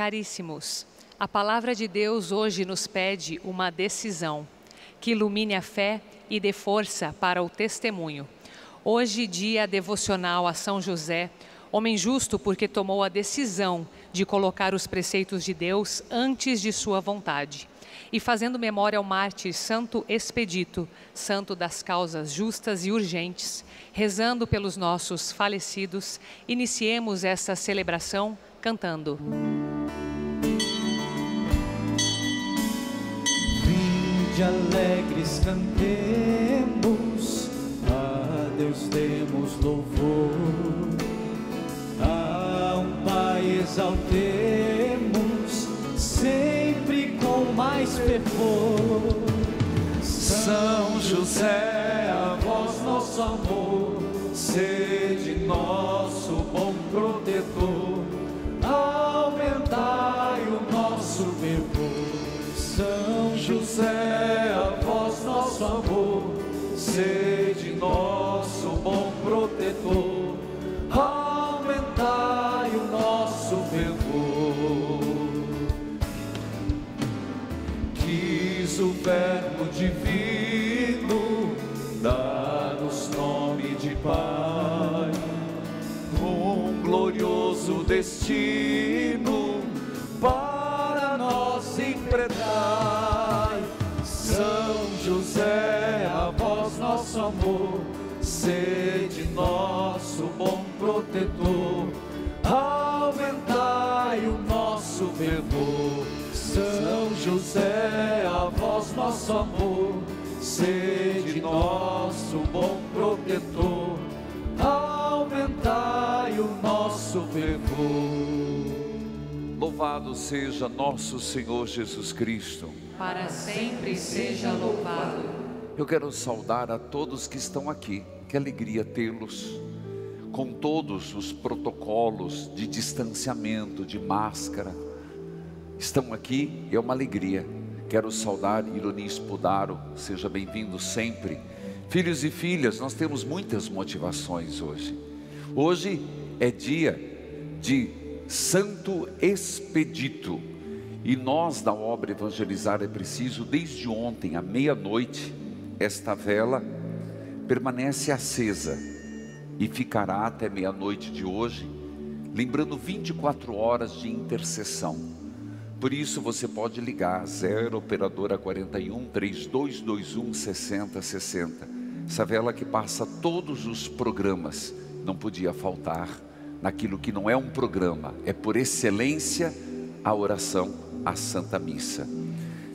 Caríssimos, a palavra de Deus hoje nos pede uma decisão que ilumine a fé e dê força para o testemunho. Hoje, dia devocional a São José, homem justo porque tomou a decisão de colocar os preceitos de Deus antes de sua vontade. E fazendo memória ao mártir Santo Expedito, santo das causas justas e urgentes, rezando pelos nossos falecidos, iniciemos essa celebração cantando. Vinde alegres cantemos, a Deus demos louvor, a um Pai exaltemos, sempre com mais fervor. São José, a vós nosso amor, sede nosso José, a vós nosso amor, sede nosso bom protetor, aumentai o nosso fervor. Quis o Verbo divino dar-nos nome de Pai, um glorioso destino amor, sede nosso bom protetor, aumentai o nosso fervor. São José, a vós nosso amor, sede nosso bom protetor, aumentai o nosso fervor. Louvado seja nosso Senhor Jesus Cristo. Para sempre seja louvado. Eu quero saudar a todos que estão aqui. Que alegria tê-los. Com todos os protocolos de distanciamento, de máscara. Estão aqui, é uma alegria. Quero saudar Ironi Spudaro, seja bem-vindo sempre. Filhos e filhas, nós temos muitas motivações hoje. Hoje é dia de Santo Expedito. E nós da obra Evangelizar é preciso, desde ontem à meia-noite, esta vela permanece acesa e ficará até meia-noite de hoje, lembrando 24 horas de intercessão. Por isso você pode ligar 0 operadora 41 3221 6060. Essa vela que passa todos os programas, não podia faltar naquilo que não é um programa, é por excelência a oração à Santa Missa.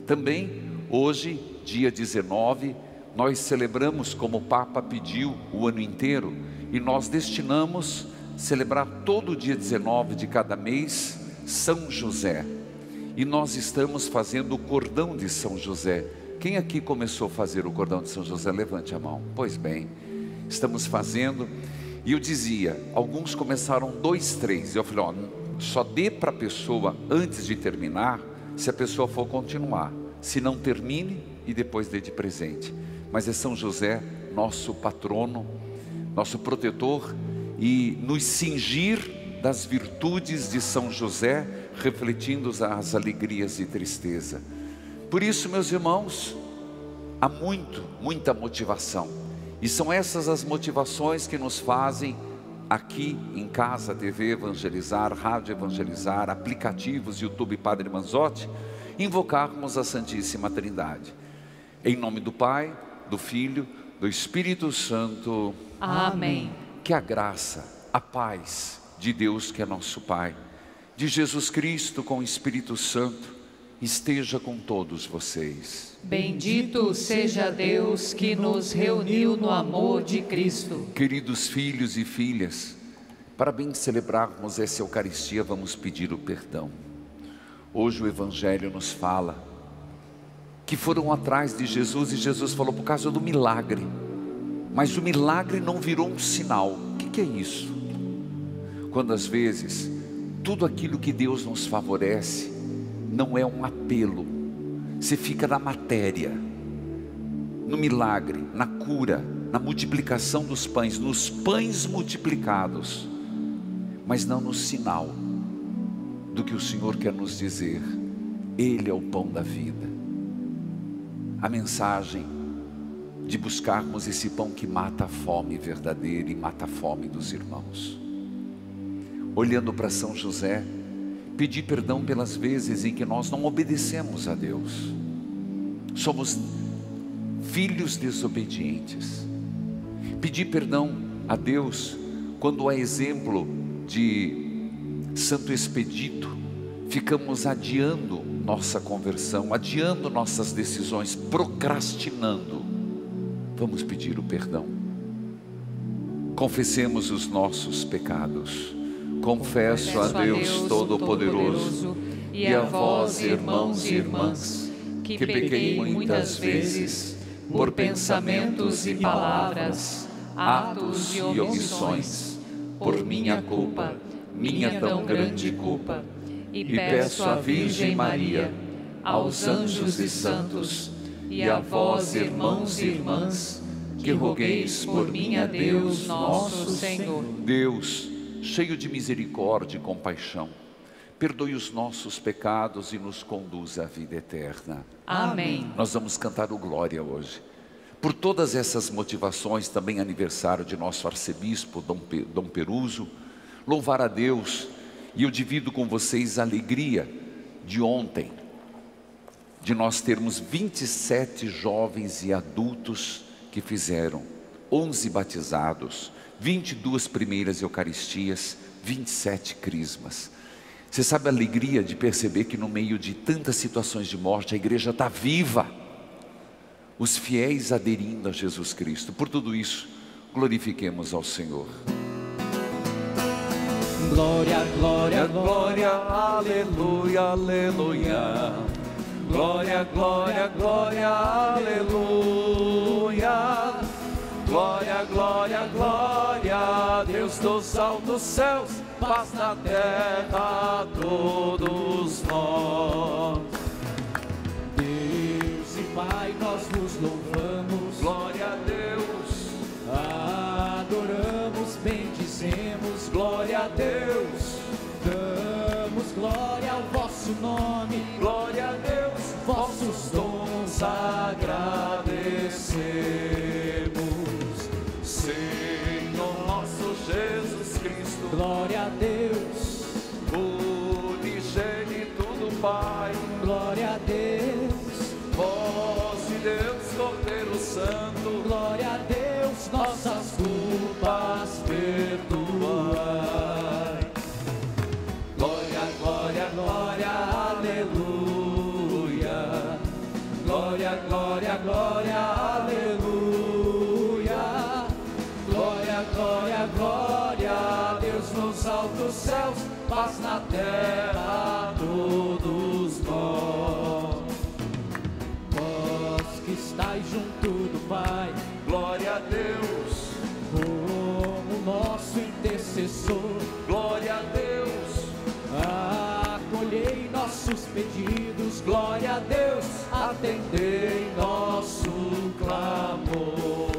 Também hoje, dia 19, nós celebramos como o Papa pediu o ano inteiro e nós destinamos celebrar todo dia 19 de cada mês São José. E nós estamos fazendo o cordão de São José. Quem aqui começou a fazer o cordão de São José? Levante a mão. Pois bem, estamos fazendo e eu dizia, alguns começaram dois, três. Eu falei, ó, só dê para a pessoa antes de terminar, se a pessoa for continuar. Se não termine e depois dê de presente. Mas é São José, nosso patrono, nosso protetor e nos cingir das virtudes de São José, refletindo as alegrias e tristeza. Por isso, meus irmãos, há muito, muita motivação e são essas as motivações que nos fazem aqui em casa TV evangelizar, rádio evangelizar, aplicativos YouTube Padre Manzotti, invocarmos a Santíssima Trindade. Em nome do Pai, do Filho, do Espírito Santo. Amém. Que a graça, a paz de Deus que é nosso Pai, de Jesus Cristo com o Espírito Santo, esteja com todos vocês. Bendito seja Deus que nos reuniu no amor de Cristo. Queridos filhos e filhas, para bem celebrarmos essa Eucaristia, vamos pedir o perdão. Hoje o Evangelho nos fala que foram atrás de Jesus e Jesus falou por causa do milagre, mas o milagre não virou um sinal. O que, que é isso? Quando às vezes tudo aquilo que Deus nos favorece não é um apelo, você fica na matéria, no milagre, na cura, na multiplicação dos pães, nos pães multiplicados, mas não no sinal. do que o Senhor quer nos dizer. Ele é o pão da vida. A mensagem de buscarmos esse pão que mata a fome verdadeira e mata a fome dos irmãos. Olhando para São José, pedir perdão pelas vezes em que nós não obedecemos a Deus. Somos filhos desobedientes. Pedir perdão a Deus quando a exemplo de Santo Expedito, ficamos adiando nossa conversão, adiando nossas decisões, procrastinando. Vamos pedir o perdão. Confessemos os nossos pecados. Confesso a Deus Todo-Poderoso e a vós, irmãos e irmãs, que pequei muitas vezes por pensamentos e palavras, atos e omissões, por minha culpa, minha tão grande culpa. E peço à Virgem Maria, aos anjos e santos, e a vós, irmãos e irmãs, que rogueis por mim a Deus nosso Senhor. Deus, cheio de misericórdia e compaixão, perdoe os nossos pecados e nos conduza à vida eterna. Amém. Nós vamos cantar o Glória hoje. Por todas essas motivações, também aniversário de nosso arcebispo Dom, Pe Dom Peruso, louvar a Deus e eu divido com vocês a alegria de ontem, de nós termos 27 jovens e adultos que fizeram 11 batizados, 22 primeiras Eucaristias, 27 crismas. Você sabe a alegria de perceber que no meio de tantas situações de morte a igreja está viva, os fiéis aderindo a Jesus Cristo. Por tudo isso, glorifiquemos ao Senhor. Glória, glória, glória, aleluia, aleluia. Glória, glória, glória, aleluia. Glória, glória, glória, Deus dos altos céus, paz na terra a todos nós. Deus e Pai, nós vos louvamos. Glória a Deus. Adoramos, bendizemos. Glória a Deus. Damos glória ao vosso nome. Glória a Deus. Vossos dons agradecemos. Pedidos, glória a Deus, atendei nosso clamor.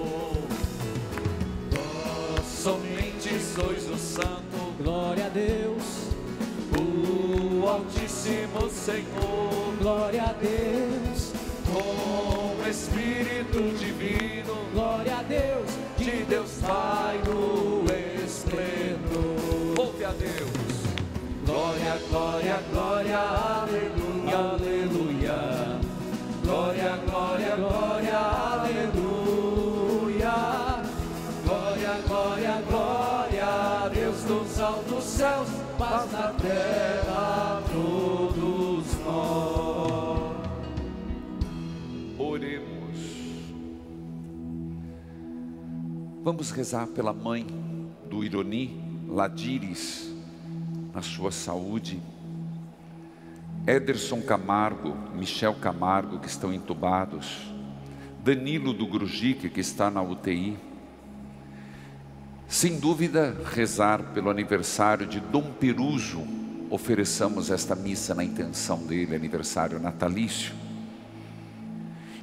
Vós somente sois o Santo, glória a Deus, o Altíssimo Senhor, glória a Deus, com o Espírito Divino, glória a Deus, de Deus Vamos rezar pela mãe do Ironi, Ladires, na sua saúde. Ederson Camargo, Michel Camargo, que estão entubados. Danilo do Grujique, que está na UTI. Sem dúvida, rezar pelo aniversário de Dom Peruso. Ofereçamos esta missa na intenção dele, aniversário natalício.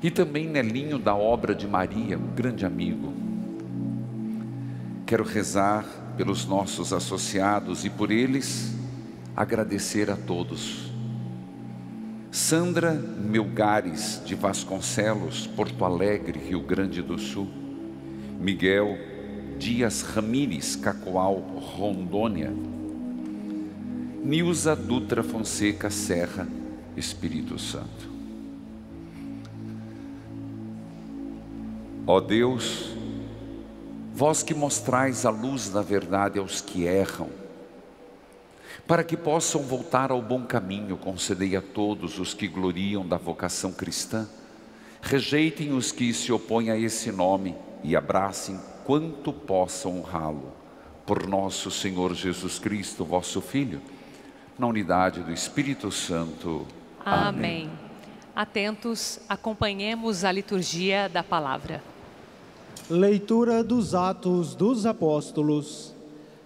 E também Nelinho da obra de Maria, um grande amigo. Quero rezar pelos nossos associados e por eles agradecer a todos. Sandra Melgares de Vasconcelos, Porto Alegre, Rio Grande do Sul. Miguel Dias Ramires, Cacoal, Rondônia. Nilza Dutra Fonseca Serra, Espírito Santo. Ó Deus, vós que mostrais a luz da verdade aos que erram, para que possam voltar ao bom caminho, concedei a todos os que gloriam da vocação cristã, rejeitem os que se opõem a esse nome e abracem quanto possam honrá-lo. Por nosso Senhor Jesus Cristo, vosso Filho, na unidade do Espírito Santo. Amém. Amém. Atentos, acompanhemos a liturgia da palavra. Leitura dos Atos dos Apóstolos.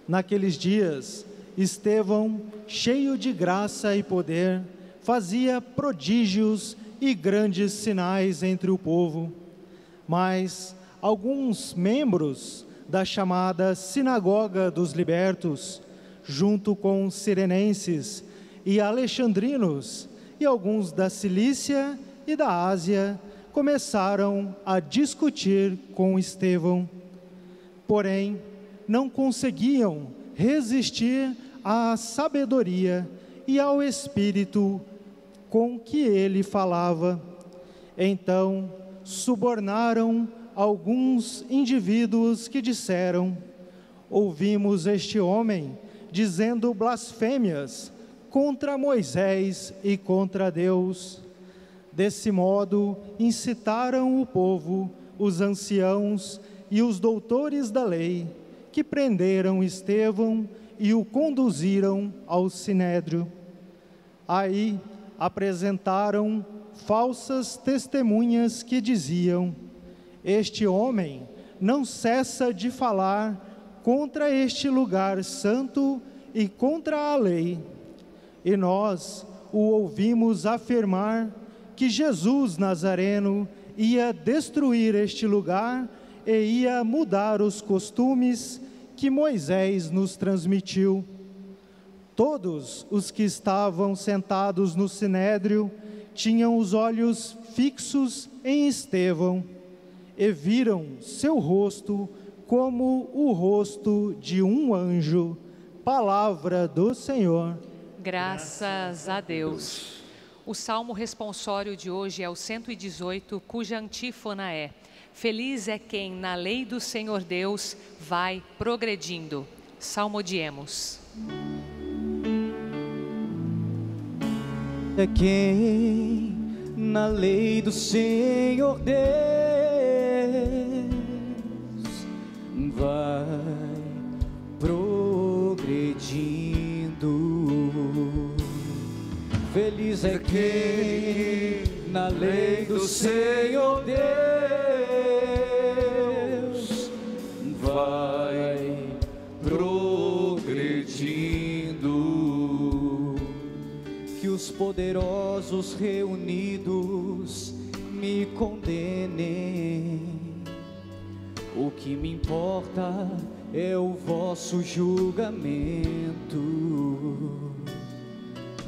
Naqueles dias, Estevão, cheio de graça e poder, fazia prodígios e grandes sinais entre o povo. Mas alguns membros da chamada Sinagoga dos Libertos, junto com sirenenses e alexandrinos e alguns da Cilícia e da Ásia, começaram a discutir com Estevão. Porém, não conseguiam resistir à sabedoria e ao espírito com que ele falava. Então, subornaram alguns indivíduos que disseram: Ouvimos este homem dizendo blasfêmias contra Moisés e contra Deus. Desse modo, incitaram o povo, os anciãos e os doutores da lei, que prenderam Estevão e o conduziram ao sinédrio. Aí apresentaram falsas testemunhas que diziam: Este homem não cessa de falar contra este lugar santo e contra a lei. E nós o ouvimos afirmar que Jesus Nazareno ia destruir este lugar e ia mudar os costumes que Moisés nos transmitiu. Todos os que estavam sentados no sinédrio tinham os olhos fixos em Estevão e viram seu rosto como o rosto de um anjo. Palavra do Senhor. Graças a Deus. O salmo responsório de hoje é o 118, cuja antífona é: Feliz é quem na lei do Senhor Deus vai progredindo. Salmodiemos. É quem na lei do Senhor Deus vai progredindo. Feliz é quem na lei do Senhor Deus vai progredindo. Que os poderosos reunidos me condenem. O que me importa é o vosso julgamento.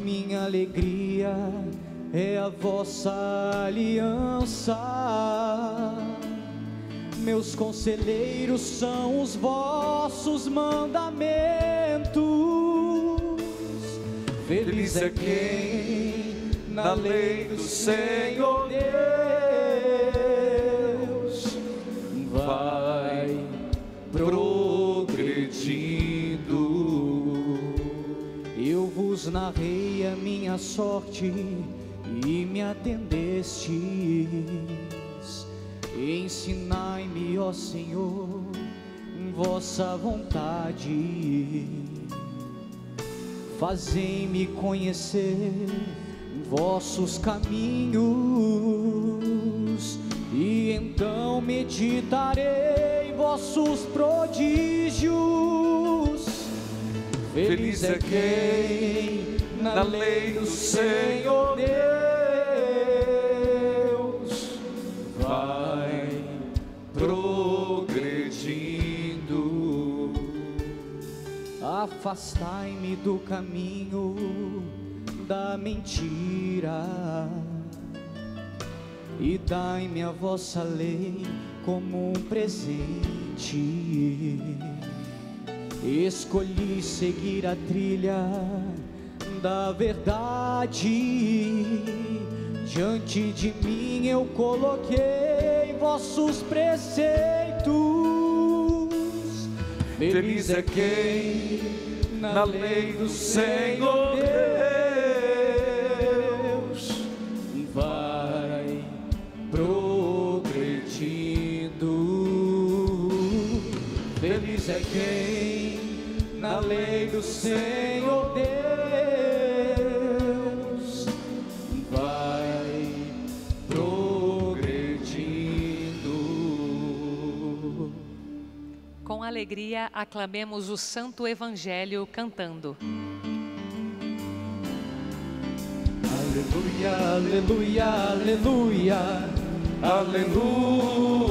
Minha alegria é a vossa aliança. Meus conselheiros são os vossos mandamentos. Feliz é quem na lei do Senhor Deus narrei a minha sorte e me atendestes. Ensinai-me, ó Senhor, vossa vontade. Fazei-me conhecer vossos caminhos, e então meditarei vossos prodígios. Feliz é quem na lei do Senhor Deus vai progredindo. Afastai-me do caminho da mentira e dai-me a vossa lei como um presente. Escolhi seguir a trilha da verdade. Diante de mim eu coloquei vossos preceitos. Feliz é quem na lei do Senhor Deus Senhor Deus vai progredindo. Com alegria, aclamemos o Santo Evangelho cantando. Aleluia, aleluia, aleluia, aleluia,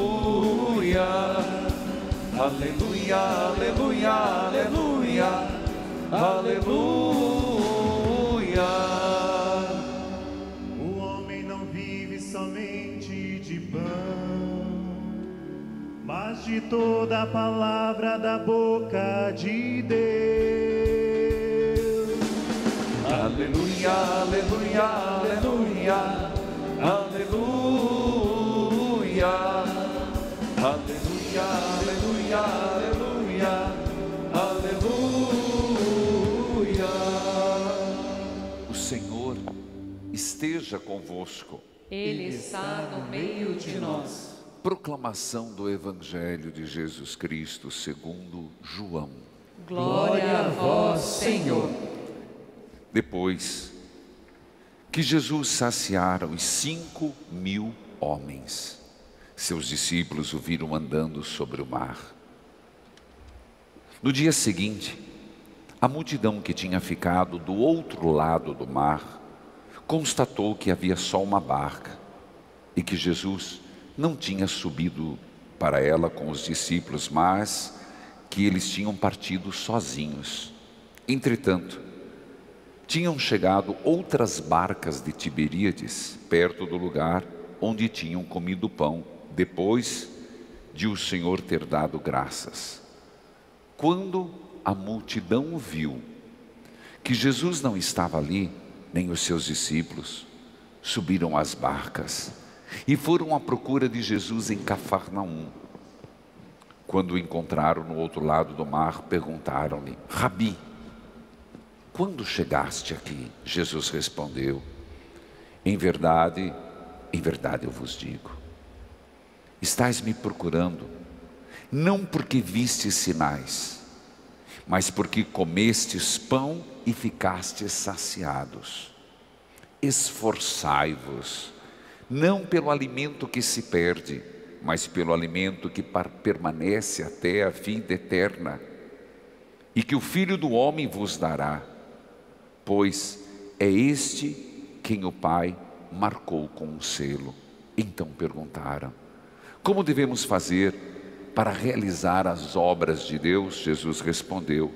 aleluia, aleluia, aleluia, aleluia. O homem não vive somente de pão, mas de toda a palavra da boca de Deus. Aleluia, aleluia, aleluia, aleluia, aleluia, aleluia, esteja convosco. Ele está no meio de nós. Proclamação do Evangelho de Jesus Cristo segundo João. Glória a vós, Senhor. Depois que Jesus saciara os cinco mil homens, seus discípulos o viram andando sobre o mar. No dia seguinte, a multidão que tinha ficado do outro lado do mar constatou que havia só uma barca e que Jesus não tinha subido para ela com os discípulos, mas que eles tinham partido sozinhos. Entretanto, tinham chegado outras barcas de Tiberíades perto do lugar onde tinham comido pão, depois de o Senhor ter dado graças. Quando a multidão viu que Jesus não estava ali, nem os seus discípulos, subiram às barcas e foram à procura de Jesus em Cafarnaum. Quando o encontraram no outro lado do mar, perguntaram-lhe: Rabi, quando chegaste aqui? Jesus respondeu: Em verdade, em verdade eu vos digo, estais me procurando, não porque vistes sinais, mas porque comestes pão e ficastes saciados. Esforçai-vos, não pelo alimento que se perde, mas pelo alimento que permanece até a vida eterna, e que o Filho do Homem vos dará pois é este quem o Pai marcou com um selo. Então perguntaram: Como devemos fazer para realizar as obras de Deus? Jesus respondeu: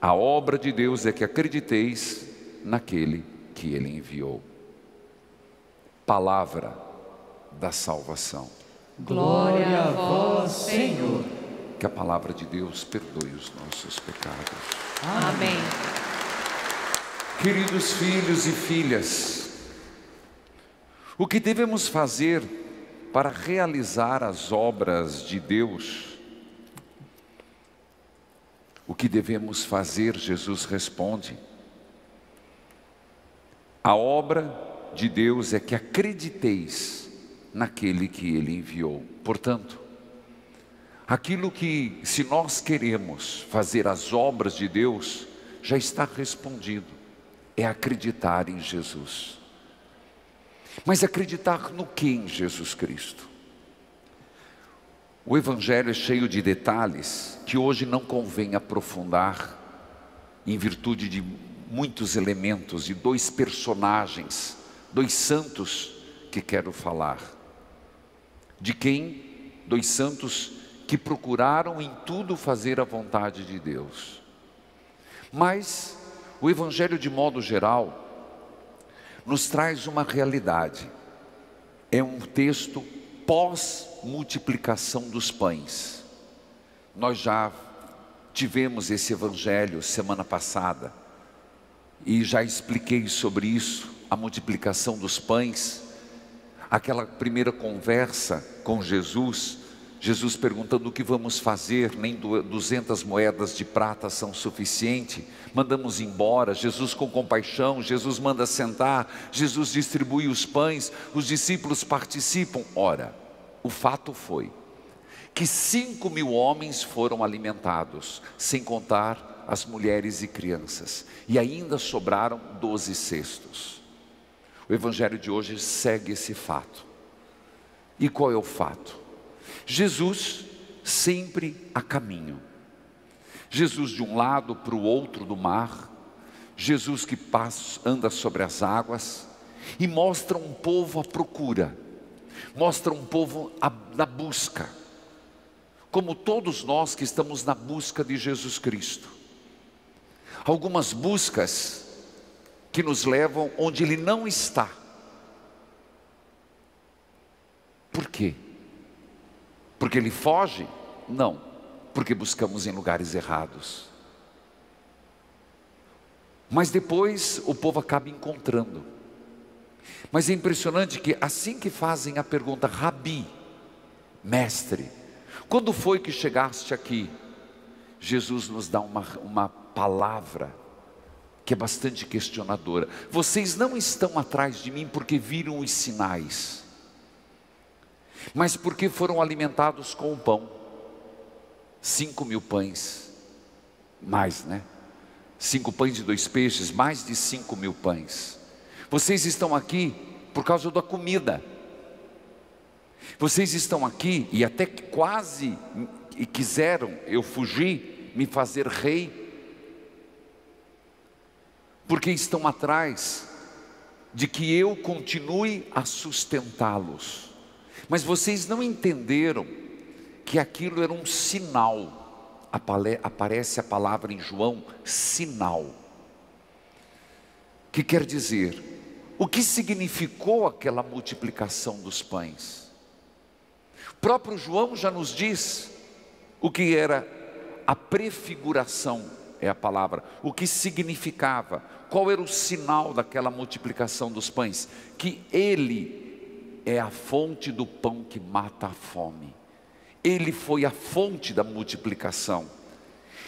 A obra de Deus é que acrediteis naquele que ele enviou. Palavra da salvação. Glória a vós, Senhor. Que a palavra de Deus perdoe os nossos pecados. Amém. Queridos filhos e filhas, o que devemos fazer para realizar as obras de Deus? O que devemos fazer? Jesus responde. A obra de Deus é que acrediteis naquele que Ele enviou. Portanto, aquilo que, se nós queremos fazer as obras de Deus, já está respondido é acreditar em Jesus. Mas acreditar no que em Jesus Cristo? O Evangelho é cheio de detalhes que hoje não convém aprofundar, em virtude de muitos elementos e dois personagens, dois santos que quero falar. De quem? Dois santos que procuraram em tudo fazer a vontade de Deus. Mas o Evangelho, de modo geral, nos traz uma realidade. É um texto pós-multiplicação dos pães. Nós já tivemos esse Evangelho semana passada e já expliquei sobre isso, a multiplicação dos pães, aquela primeira conversa com Jesus Jesus perguntando o que vamos fazer, nem 200 moedas de prata são suficiente. Mandamos embora, Jesus com compaixão, Jesus manda sentar, Jesus distribui os pães, os discípulos participam. Ora, o fato foi que cinco mil homens foram alimentados, sem contar as mulheres e crianças, e ainda sobraram doze cestos. O Evangelho de hoje segue esse fato. E qual é o fato? Jesus sempre a caminho. Jesus de um lado para o outro do mar, Jesus que passa, anda sobre as águas e mostra um povo à procura, mostra um povo à, na busca, como todos nós que estamos na busca de Jesus Cristo. Algumas buscas que nos levam onde Ele não está. Por quê? Porque ele foge? Não, porque buscamos em lugares errados. Mas depois o povo acaba encontrando. Mas é impressionante que assim que fazem a pergunta, Rabi, mestre, quando foi que chegaste aqui? Jesus nos dá uma, uma palavra que é bastante questionadora. Vocês não estão atrás de mim porque viram os sinais mas porque foram alimentados com o pão. Cinco mil pães, mais, né? Cinco pães e dois peixes, mais de cinco mil pães. Vocês estão aqui por causa da comida. Vocês estão aqui e até quase e quiseram eu fugir, me fazer rei, porque estão atrás de que eu continue a sustentá-los. Mas vocês não entenderam que aquilo era um sinal. Aparece a palavra em João, sinal. Que quer dizer, o que significou aquela multiplicação dos pães? O próprio João já nos diz o que era a prefiguração, é a palavra, o que significava, qual era o sinal daquela multiplicação dos pães? Que ele é a fonte do pão que mata a fome. Ele foi a fonte da multiplicação.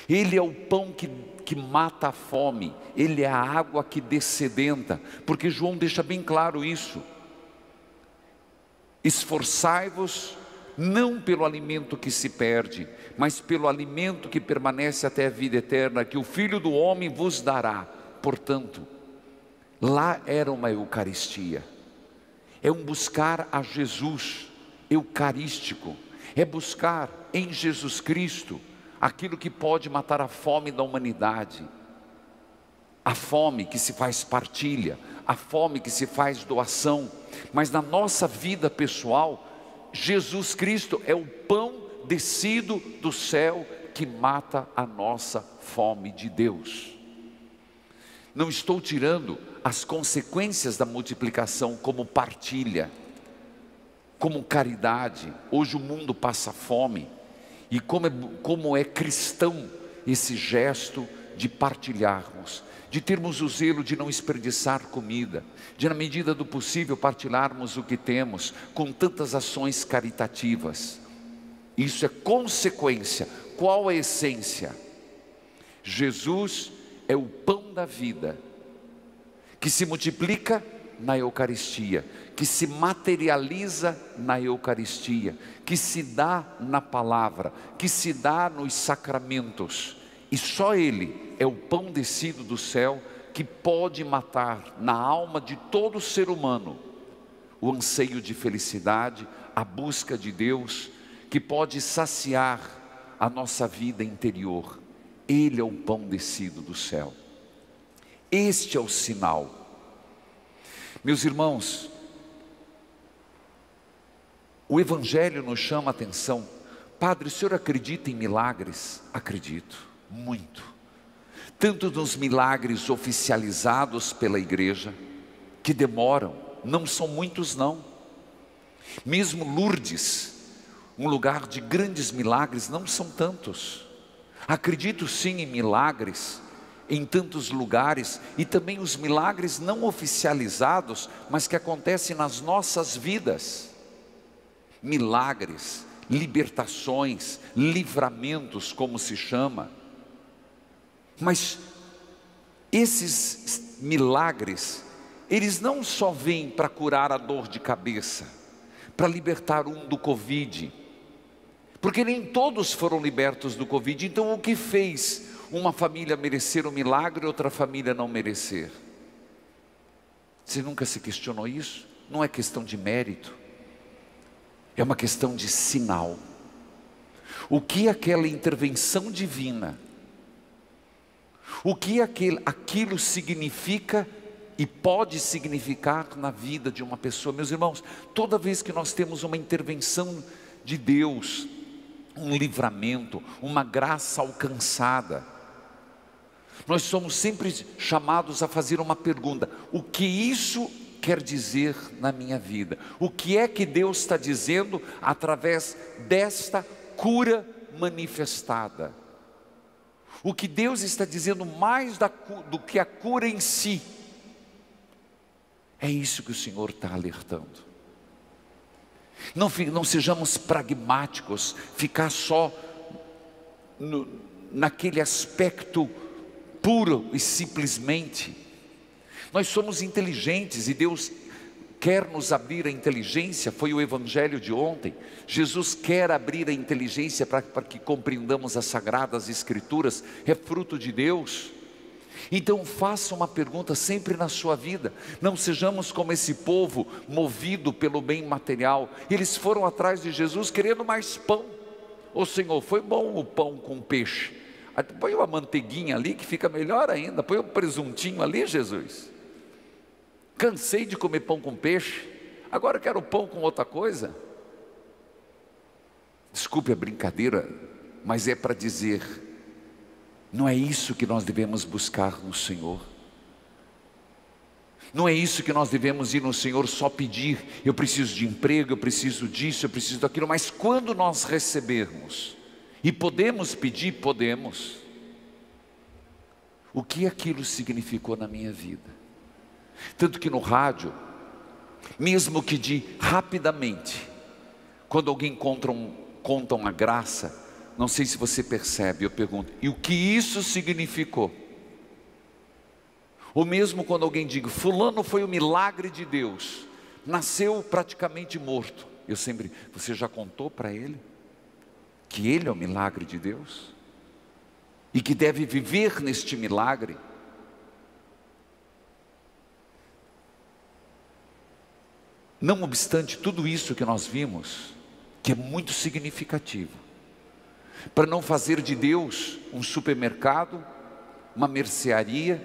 Ele é o pão que, que mata a fome. Ele é a água que descedenta. Porque João deixa bem claro isso. Esforçai-vos não pelo alimento que se perde, mas pelo alimento que permanece até a vida eterna, que o Filho do Homem vos dará. Portanto, lá era uma Eucaristia é um buscar a Jesus eucarístico, é buscar em Jesus Cristo aquilo que pode matar a fome da humanidade, a fome que se faz partilha, a fome que se faz doação, mas na nossa vida pessoal, Jesus Cristo é o pão descido do céu que mata a nossa fome de Deus. Não estou tirando as consequências da multiplicação como partilha, como caridade. Hoje o mundo passa fome, e como é, como é cristão esse gesto de partilharmos, de termos o zelo de não desperdiçar comida, de, na medida do possível, partilharmos o que temos com tantas ações caritativas. Isso é consequência. Qual a essência? Jesus é o pão da vida que se multiplica na Eucaristia, que se materializa na Eucaristia, que se dá na palavra, que se dá nos sacramentos. E só Ele é o pão descido do céu que pode matar na alma de todo ser humano o anseio de felicidade, a busca de Deus, que pode saciar a nossa vida interior. Ele é o pão descido do céu. Este é o sinal. Meus irmãos, o Evangelho nos chama a atenção. Padre, o senhor acredita em milagres? Acredito, muito. tanto nos milagres oficializados pela igreja, que demoram, não são muitos não. Mesmo Lourdes, um lugar de grandes milagres, não são tantos. Acredito sim em milagres em tantos lugares e também os milagres não oficializados, mas que acontecem nas nossas vidas. Milagres, libertações, livramentos, como se chama. Mas esses milagres, eles não só vêm para curar a dor de cabeça, para libertar um do Covid, porque nem todos foram libertos do Covid, então o que fez uma família merecer um milagre e outra família não merecer? Você nunca se questionou isso? Não é questão de mérito, é uma questão de sinal. O que aquela intervenção divina, o que aquele, aquilo significa e pode significar na vida de uma pessoa. Meus irmãos, toda vez que nós temos uma intervenção de Deus, um livramento, uma graça alcançada, nós somos sempre chamados a fazer uma pergunta: o que isso quer dizer na minha vida? O que é que Deus está dizendo através desta cura manifestada? O que Deus está dizendo mais da, do que a cura em si? É isso que o Senhor está alertando. Não, não sejamos pragmáticos, ficar só no, naquele aspecto puro e simplesmente. Nós somos inteligentes e Deus quer nos abrir a inteligência, foi o evangelho de ontem. Jesus quer abrir a inteligência para, que compreendamos as sagradas escrituras, é fruto de Deus. Então faça uma pergunta sempre na sua vida. Não sejamos como esse povo movido pelo bem material. Eles foram atrás de Jesus querendo mais pão. Ô Senhor, foi bom o pão com peixe. Põe uma manteiguinha ali que fica melhor ainda. Põe um presuntinho ali, Jesus. Cansei de comer pão com peixe. Agora quero pão com outra coisa. Desculpe a brincadeira, mas é para dizer não é isso que nós devemos buscar no Senhor. Não é isso que nós devemos ir no Senhor só pedir, eu preciso de emprego, eu preciso disso, eu preciso daquilo, mas quando nós recebermos, e podemos pedir, podemos, o que aquilo significou na minha vida. Tanto que no rádio, mesmo que de rapidamente, quando alguém conta, um, conta uma graça, não sei se você percebe, eu pergunto, e o que isso significou? Ou mesmo quando alguém diz, fulano foi o milagre de Deus, nasceu praticamente morto. Eu sempre, você já contou para ele que ele é o milagre de Deus? E que deve viver neste milagre? Não obstante tudo isso que nós vimos, que é muito significativo, para não fazer de Deus um supermercado, uma mercearia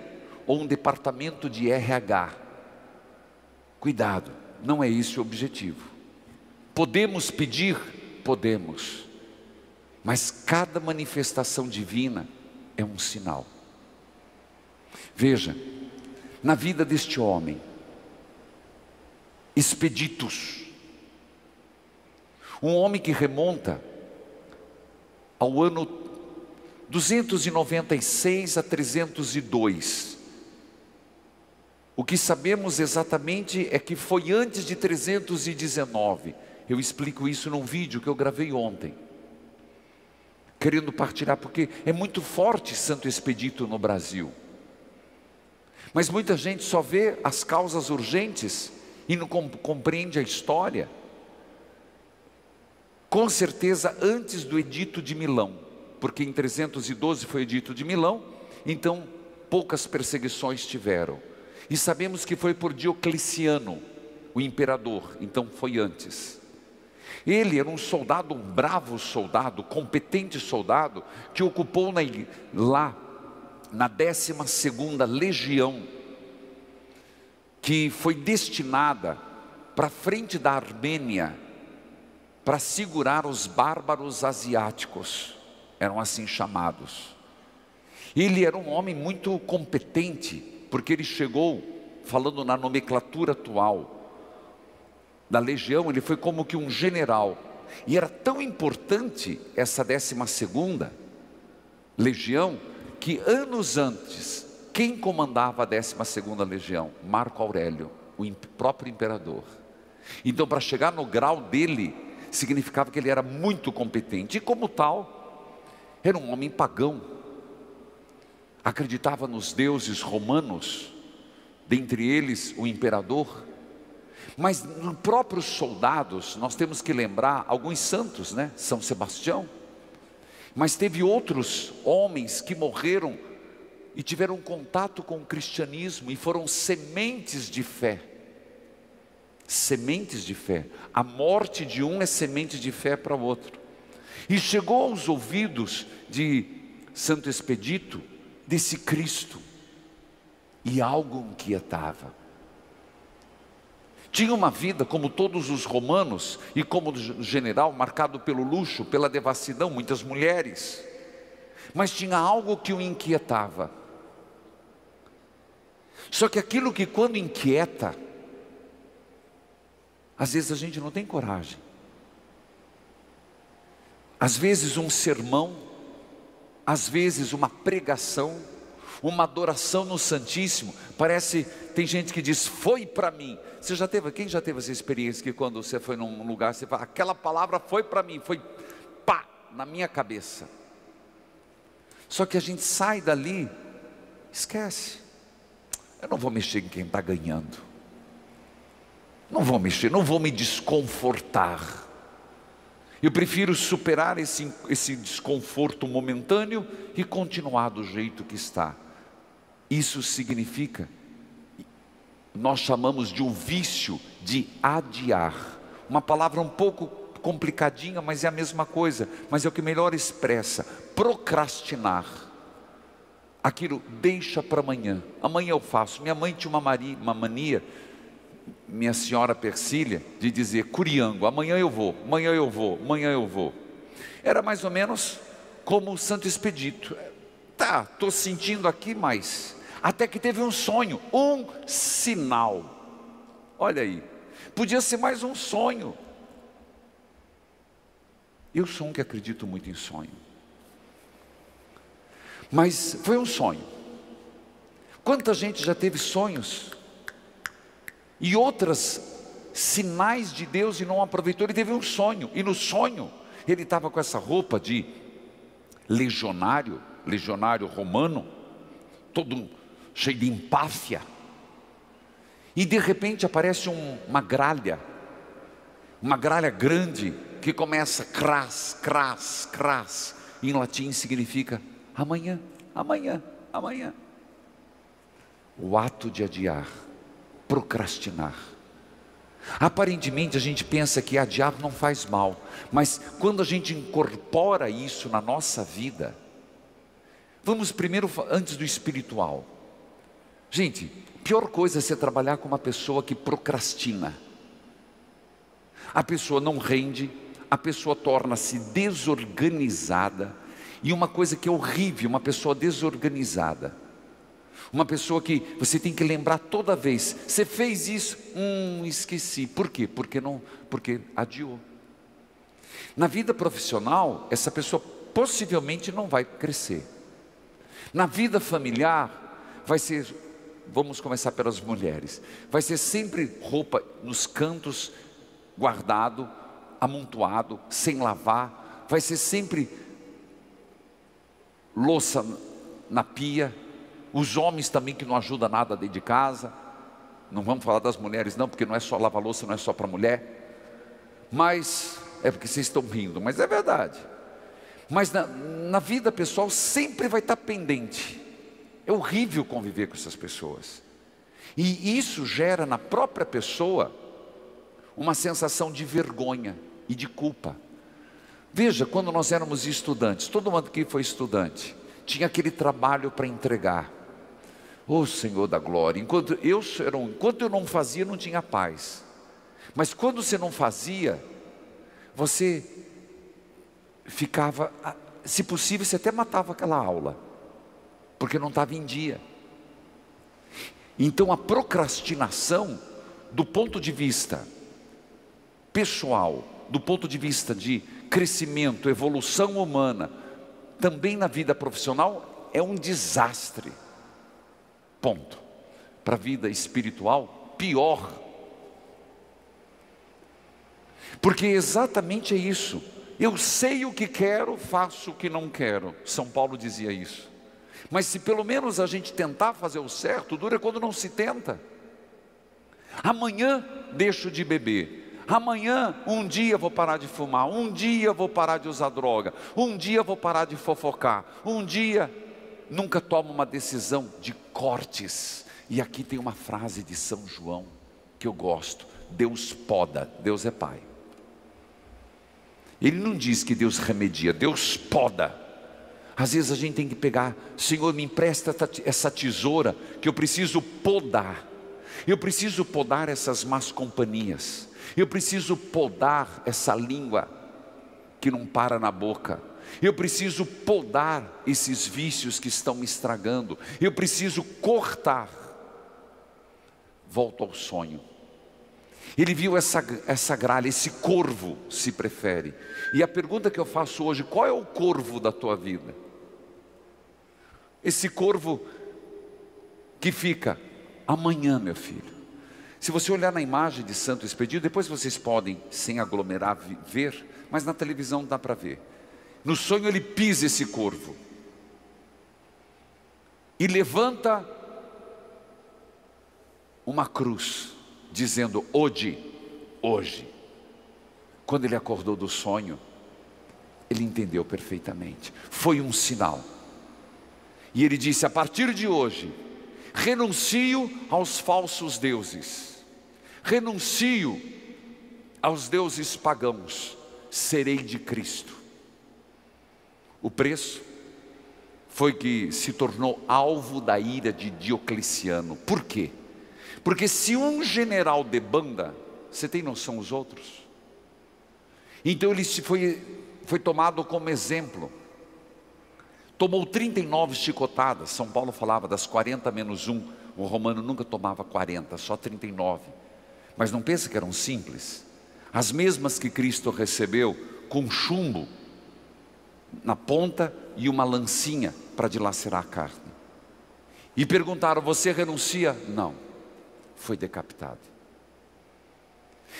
ou um departamento de RH. Cuidado, não é esse o objetivo. Podemos pedir? Podemos, mas cada manifestação divina é um sinal. Veja, na vida deste homem, expeditos, um homem que remonta ao ano 296 a 302. O que sabemos exatamente é que foi antes de 319. Eu explico isso num vídeo que eu gravei ontem. Querendo partilhar, porque é muito forte Santo Expedito no Brasil. Mas muita gente só vê as causas urgentes e não compreende a história com certeza antes do Edito de Milão, porque em 312 foi o Edito de Milão, então poucas perseguições tiveram. E sabemos que foi por Diocleciano, o imperador, então foi antes. Ele era um soldado, um bravo soldado, competente soldado, que ocupou na, lá na 12 legião, que foi destinada para frente da Armênia, para segurar os bárbaros asiáticos, eram assim chamados. Ele era um homem muito competente, porque ele chegou, falando na nomenclatura atual da legião, ele foi como que um general. E era tão importante essa décima segunda legião, que anos antes, quem comandava a décima segunda legião? Marco Aurélio, o próprio imperador. Então, para chegar no grau dele, significava que ele era muito competente, e como tal, era um homem pagão, acreditava nos deuses romanos, dentre eles o imperador, mas nos próprios soldados, nós temos que lembrar alguns santos, né? São Sebastião, mas teve outros homens que morreram e tiveram contato com o cristianismo e foram sementes de fé. Sementes de fé. A morte de um é semente de fé para o outro. E chegou aos ouvidos de Santo Expedito desse Cristo. E algo inquietava. Tinha uma vida como todos os romanos e como general, marcado pelo luxo, pela devassidão, muitas mulheres. Mas tinha algo que o inquietava. Só que aquilo que quando inquieta, às vezes a gente não tem coragem. Às vezes um sermão às vezes uma pregação, uma adoração no Santíssimo, parece, tem gente que diz, foi para mim. Você já teve, quem já teve essa experiência que quando você foi num lugar, você fala, aquela palavra foi para mim, foi pá, na minha cabeça. Só que a gente sai dali, esquece. Eu não vou mexer em quem está ganhando. Não vou mexer, não vou me desconfortar. Eu prefiro superar esse, esse desconforto momentâneo e continuar do jeito que está. Isso significa, nós chamamos de um vício de adiar. Uma palavra um pouco complicadinha, mas é a mesma coisa, mas é o que melhor expressa: procrastinar. Aquilo deixa para amanhã. Amanhã eu faço. Minha mãe tinha uma, uma mania minha senhora Persília de dizer Curiango, amanhã eu vou, amanhã eu vou, amanhã eu vou. Era mais ou menos como o Santo Expedito. Tá, estou sentindo aqui, mas até que teve um sonho, um sinal. Olha aí, podia ser mais um sonho. Eu sou um que acredito muito em sonho. Mas foi um sonho. Quanta gente já teve sonhos e outras sinais de Deus e não aproveitou. Ele teve um sonho, e no sonho ele estava com essa roupa de legionário, legionário romano, todo cheio de empáfia. E de repente aparece um, uma gralha, uma gralha grande, que começa cras, cras, cras, em latim significa amanhã, amanhã, amanhã. O ato de adiar procrastinar. Aparentemente a gente pensa que adiar não faz mal, mas quando a gente incorpora isso na nossa vida, vamos primeiro antes do espiritual. Gente, pior coisa é você trabalhar com uma pessoa que procrastina. A pessoa não rende, a pessoa torna-se desorganizada, e uma coisa que é horrível, uma pessoa desorganizada uma pessoa que você tem que lembrar toda vez. Você fez isso, hum, esqueci. Por quê? Porque não, porque adiou. Na vida profissional, essa pessoa possivelmente não vai crescer. Na vida familiar, vai ser, vamos começar pelas mulheres, vai ser sempre roupa nos cantos, guardado, amontoado, sem lavar, vai ser sempre louça na pia, os homens também que não ajudam nada dentro de casa. Não vamos falar das mulheres, não, porque não é só lavar louça, não é só para mulher. Mas, é porque vocês estão rindo, mas é verdade. Mas na, na vida pessoal sempre vai estar pendente. É horrível conviver com essas pessoas. E isso gera na própria pessoa uma sensação de vergonha e de culpa. Veja, quando nós éramos estudantes, todo mundo que foi estudante tinha aquele trabalho para entregar. Oh Senhor da glória, enquanto eu, enquanto eu não fazia, não tinha paz. Mas quando você não fazia, você ficava, se possível, você até matava aquela aula. porque não estava em dia. Então a procrastinação, do ponto de vista pessoal, do ponto de vista de crescimento, evolução humana, também na vida profissional, é um desastre. Ponto. Para a vida espiritual, pior. Porque exatamente é isso. Eu sei o que quero, faço o que não quero. São Paulo dizia isso. Mas se pelo menos a gente tentar fazer o certo, dura quando não se tenta. Amanhã deixo de beber. Amanhã, um dia vou parar de fumar, um dia vou parar de usar droga, um dia vou parar de fofocar, um dia nunca tomo uma decisão de cortes. E aqui tem uma frase de São João que eu gosto: Deus poda, Deus é Pai. Ele não diz que Deus remedia, Deus poda. Às vezes a gente tem que pegar, Senhor, me empresta essa tesoura que eu preciso podar. Eu preciso podar essas más companhias. Eu preciso podar essa língua que não para na boca. Eu preciso podar esses vícios que estão me estragando. Eu preciso cortar. Volto ao sonho. Ele viu essa, essa gralha, esse corvo, se prefere. E a pergunta que eu faço hoje: qual é o corvo da tua vida? Esse corvo que fica amanhã, meu filho. Se você olhar na imagem de Santo Expedito, depois vocês podem, sem aglomerar, ver, mas na televisão dá para ver. No sonho ele pisa esse corvo e levanta uma cruz dizendo: Hoje, hoje. Quando ele acordou do sonho, ele entendeu perfeitamente. Foi um sinal. E ele disse: A partir de hoje, renuncio aos falsos deuses, renuncio aos deuses pagãos, serei de Cristo. O preço foi que se tornou alvo da ira de Diocleciano. Por quê? Porque se um general debanda, você tem noção os outros? Então ele foi, foi tomado como exemplo. Tomou 39 chicotadas. São Paulo falava das 40 menos 1. O romano nunca tomava 40, só 39. Mas não pensa que eram simples. As mesmas que Cristo recebeu com chumbo na ponta e uma lancinha para dilacerar a carne. E perguntaram: Você renuncia? Não foi decapitado.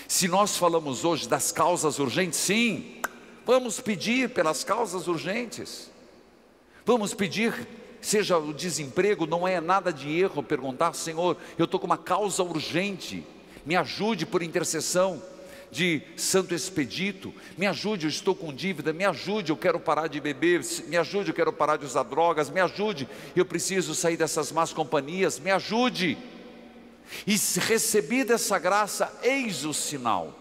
Se nós falamos hoje das causas urgentes, sim, vamos pedir pelas causas urgentes. Vamos pedir, seja o desemprego, não é nada de erro perguntar, Senhor, eu estou com uma causa urgente, me ajude por intercessão de Santo Expedito, me ajude, eu estou com dívida, me ajude, eu quero parar de beber, me ajude, eu quero parar de usar drogas, me ajude, eu preciso sair dessas más companhias, me ajude. E recebida essa graça, eis o sinal.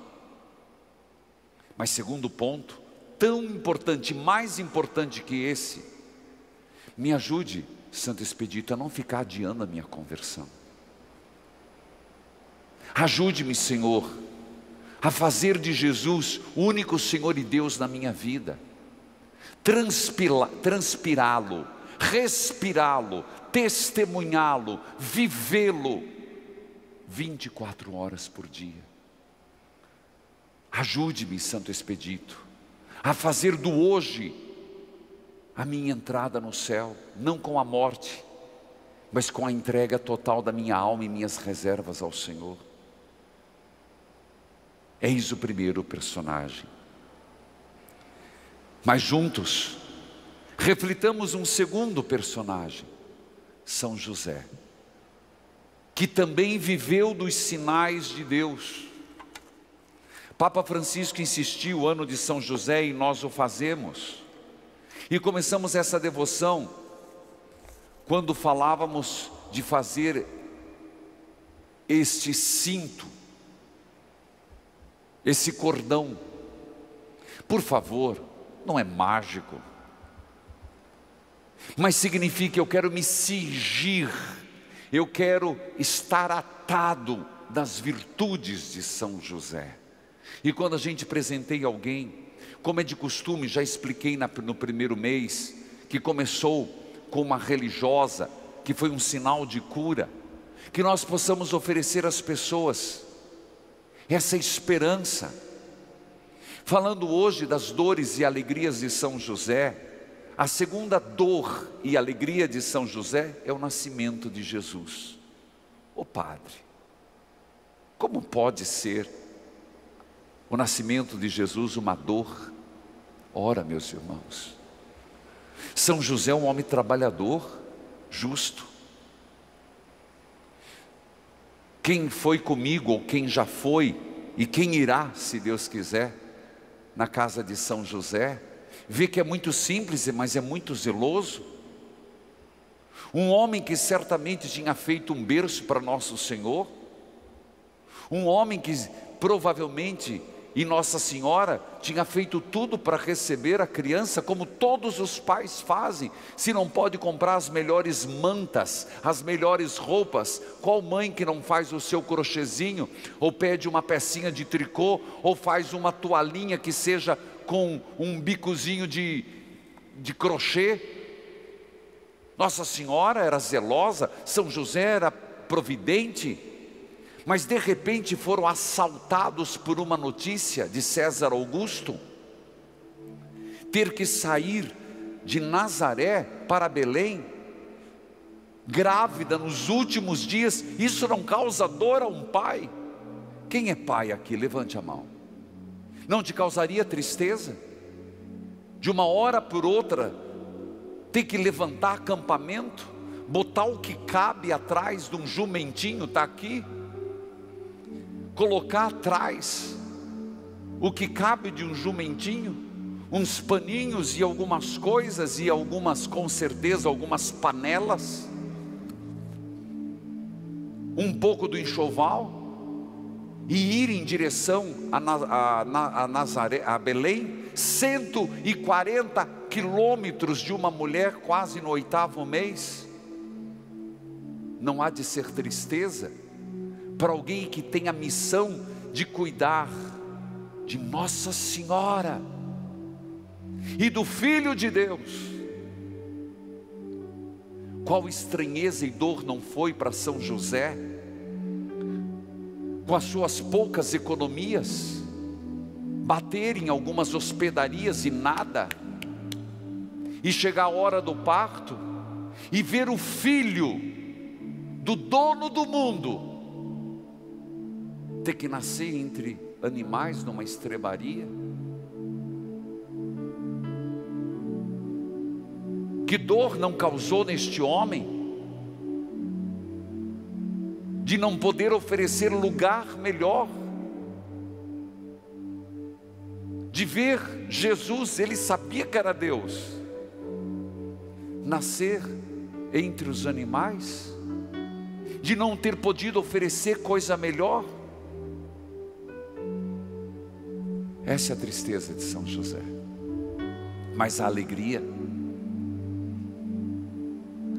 Mas segundo ponto, tão importante, mais importante que esse, me ajude, Santo Expedito, a não ficar adiando a minha conversão. Ajude-me, Senhor, a fazer de Jesus o único Senhor e Deus na minha vida, transpirá-lo, respirá-lo, testemunhá-lo, vivê-lo 24 horas por dia. Ajude-me, Santo Expedito, a fazer do hoje a minha entrada no céu, não com a morte, mas com a entrega total da minha alma e minhas reservas ao Senhor. Eis o primeiro personagem. Mas juntos, reflitamos um segundo personagem, São José que também viveu dos sinais de Deus. Papa Francisco insistiu, o ano de São José, e nós o fazemos. E começamos essa devoção quando falávamos de fazer este cinto, esse cordão. Por favor, não é mágico, mas significa que eu quero me cingir eu quero estar atado das virtudes de São José. E quando a gente presenteia alguém, como é de costume, já expliquei no primeiro mês, que começou com uma religiosa, que foi um sinal de cura, que nós possamos oferecer às pessoas essa esperança. Falando hoje das dores e alegrias de São José, a segunda dor e alegria de São José é o nascimento de Jesus. Ô Padre, como pode ser o nascimento de Jesus uma dor? Ora, meus irmãos, São José é um homem trabalhador, justo. Quem foi comigo ou quem já foi e quem irá, se Deus quiser, na casa de São José, vê que é muito simples, mas é muito zeloso. Um homem que certamente tinha feito um berço para Nosso Senhor, um homem que provavelmente e Nossa Senhora tinha feito tudo para receber a criança, como todos os pais fazem. Se não pode comprar as melhores mantas, as melhores roupas, qual mãe que não faz o seu crochêzinho, ou pede uma pecinha de tricô, ou faz uma toalhinha que seja com um bicozinho de, de crochê? Nossa Senhora era zelosa, São José era providente mas de repente foram assaltados por uma notícia de César Augusto, ter que sair de Nazaré para Belém, grávida nos últimos dias, isso não causa dor a um pai? Quem é pai aqui? Levante a mão. Não te causaria tristeza? De uma hora por outra, ter que levantar acampamento, botar o que cabe atrás de um jumentinho, está aqui? Colocar atrás o que cabe de um jumentinho, uns paninhos e algumas coisas, e algumas, com certeza, algumas panelas, um pouco do enxoval, e ir em direção a, a, a Nazaré, a Belém, 140 quilômetros de uma mulher quase no oitavo mês, não há de ser tristeza, para alguém que tem a missão de cuidar de Nossa Senhora e do Filho de Deus. Qual estranheza e dor não foi para São José, com as suas poucas economias, bater em algumas hospedarias e nada, e chegar a hora do parto e ver o filho do dono do mundo ter que nascer entre animais numa estrebaria? Que dor não causou neste homem de não poder oferecer lugar melhor? De ver Jesus, ele sabia que era Deus, nascer entre os animais, de não ter podido oferecer coisa melhor? Essa é a tristeza de São José. Mas a alegria,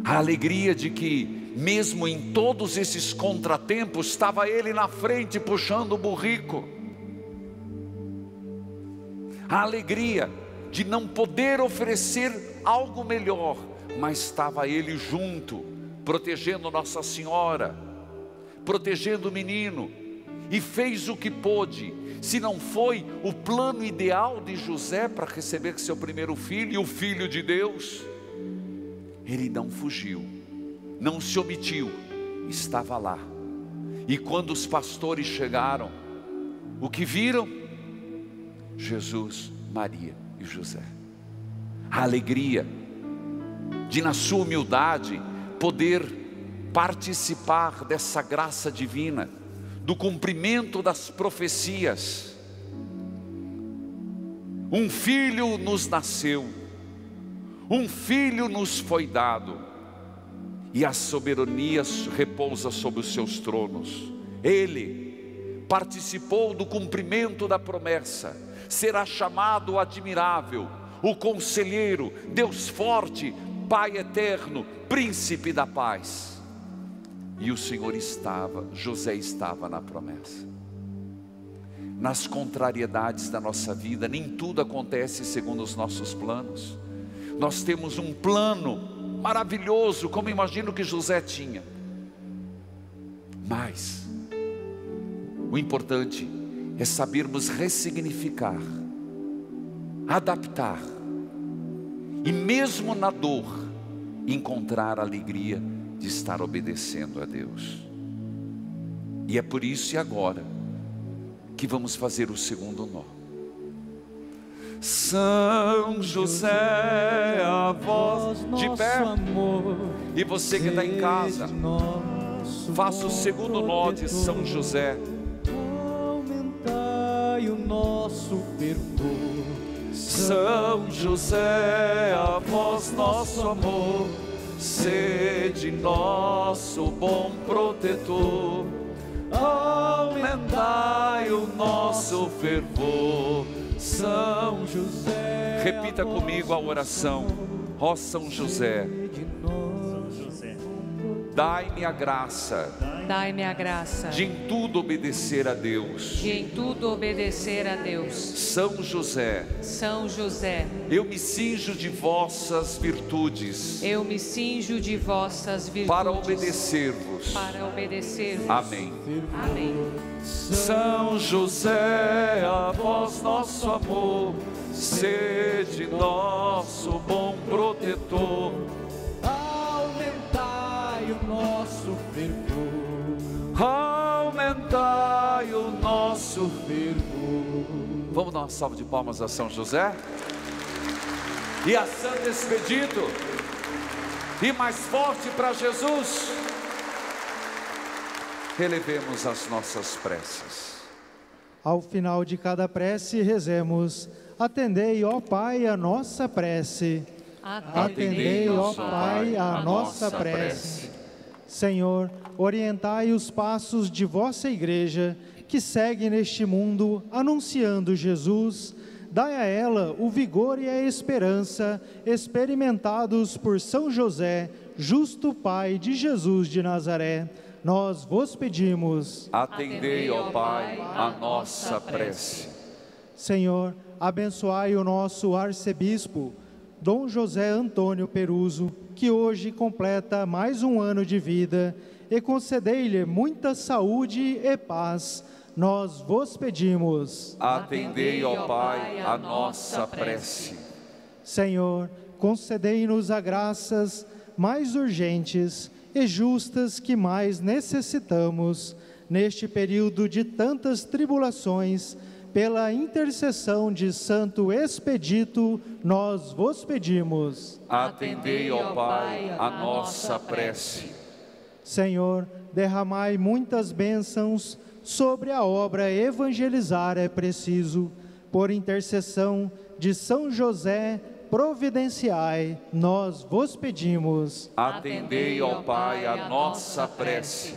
a alegria de que, mesmo em todos esses contratempos, estava ele na frente puxando o burrico. A alegria de não poder oferecer algo melhor, mas estava ele junto, protegendo Nossa Senhora, protegendo o menino, e fez o que pôde se não foi o plano ideal de José para receber seu primeiro filho e o filho de Deus, ele não fugiu, não se omitiu, estava lá. E quando os pastores chegaram, o que viram? Jesus, Maria e José. A alegria de, na sua humildade, poder participar dessa graça divina do cumprimento das profecias. Um filho nos nasceu, um filho nos foi dado, e a soberania repousa sobre os seus tronos. Ele participou do cumprimento da promessa, será chamado admirável, o conselheiro, Deus forte, Pai eterno, príncipe da paz. E o Senhor estava, José estava na promessa. Nas contrariedades da nossa vida, nem tudo acontece segundo os nossos planos. Nós temos um plano maravilhoso, como imagino que José tinha. Mas, o importante é sabermos ressignificar, adaptar, e mesmo na dor, encontrar alegria de estar obedecendo a Deus. E é por isso e agora que vamos fazer o segundo nó. São José, a voz de pé. E você que está em casa, faça o segundo nó de São José. Aumentai o nosso fervor. São José, a voz nosso amor, sede nosso bom protetor. Aumentai o nosso fervor, São José. Repita comigo a oração, ó São José. Dai-me a graça Dai-me a graça de em tudo obedecer a Deus. de em tudo obedecer a Deus. São José, São José, eu me cinjo de vossas virtudes eu me cinjo de vossas virtudes para obedecer-vos. para obedecer-vos. Amém. Amém. São José, a vós nosso amor, sede nosso bom protetor. Aumentai o nosso fervor. Aumentai o nosso. Fervor. Vamos dar uma salva de palmas a São José? E a Santo Expedito? E mais forte para Jesus? Relevemos as nossas preces. Ao final de cada prece, rezemos: Atendei, ó Pai, a nossa prece. Atendei, ó Pai, a nossa prece. Senhor, orientai os passos de vossa igreja, que segue neste mundo anunciando Jesus. Dai a ela o vigor e a esperança, experimentados por São José, justo Pai de Jesus de Nazaré. Nós vos pedimos. Atendei, ó Pai, a nossa prece. Senhor, abençoai o nosso arcebispo, Dom José Antônio Peruso, que hoje completa mais um ano de vida, e concedei-lhe muita saúde e paz. Nós vos pedimos. Atendei, ó Pai, a nossa prece. Senhor, concedei-nos as graças mais urgentes e justas que mais necessitamos neste período de tantas tribulações. Pela intercessão de Santo Expedito, nós vos pedimos. Atendei, ó Pai, a nossa prece. Senhor, derramai muitas bênçãos sobre a obra evangelizar é preciso. Por intercessão de São José, providenciai, nós vos pedimos. Atendei, ó Pai, a nossa prece.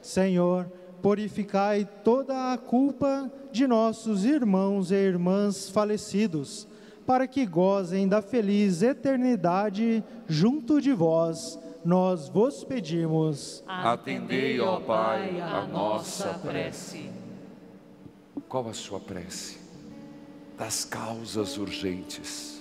Senhor, purificai toda a culpa de nossos irmãos e irmãs falecidos, para que gozem da feliz eternidade junto de vós. Nós vos pedimos. Atendei, ó Pai, a nossa prece. Qual a sua prece? Das causas urgentes.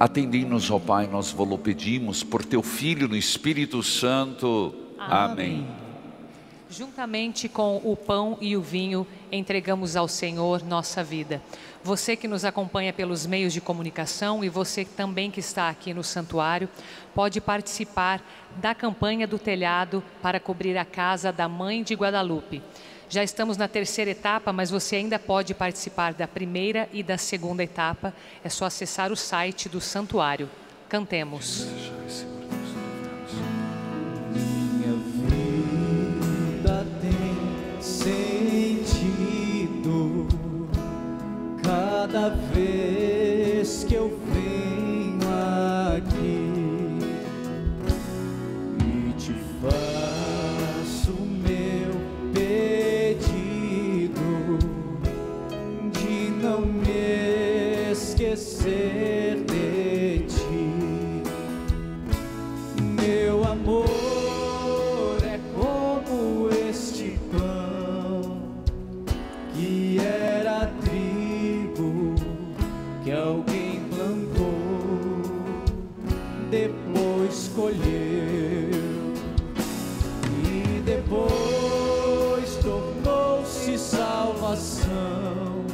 Atendei-nos, ó Pai, nós vos pedimos por teu Filho no Espírito Santo. Amém. Juntamente com o pão e o vinho, entregamos ao Senhor nossa vida. Você que nos acompanha pelos meios de comunicação e você também que está aqui no santuário, pode participar da campanha do telhado para cobrir a casa da Mãe de Guadalupe. Já estamos na terceira etapa, mas você ainda pode participar da primeira e da segunda etapa. É só acessar o site do santuário. Cantemos. Minha vida tem sentido cada vez que eu esquecer de ti, meu amor é como este pão que era trigo que alguém plantou, depois colheu e depois tornou-se salvação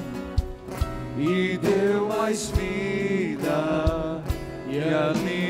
e Deus mais vida e alimentou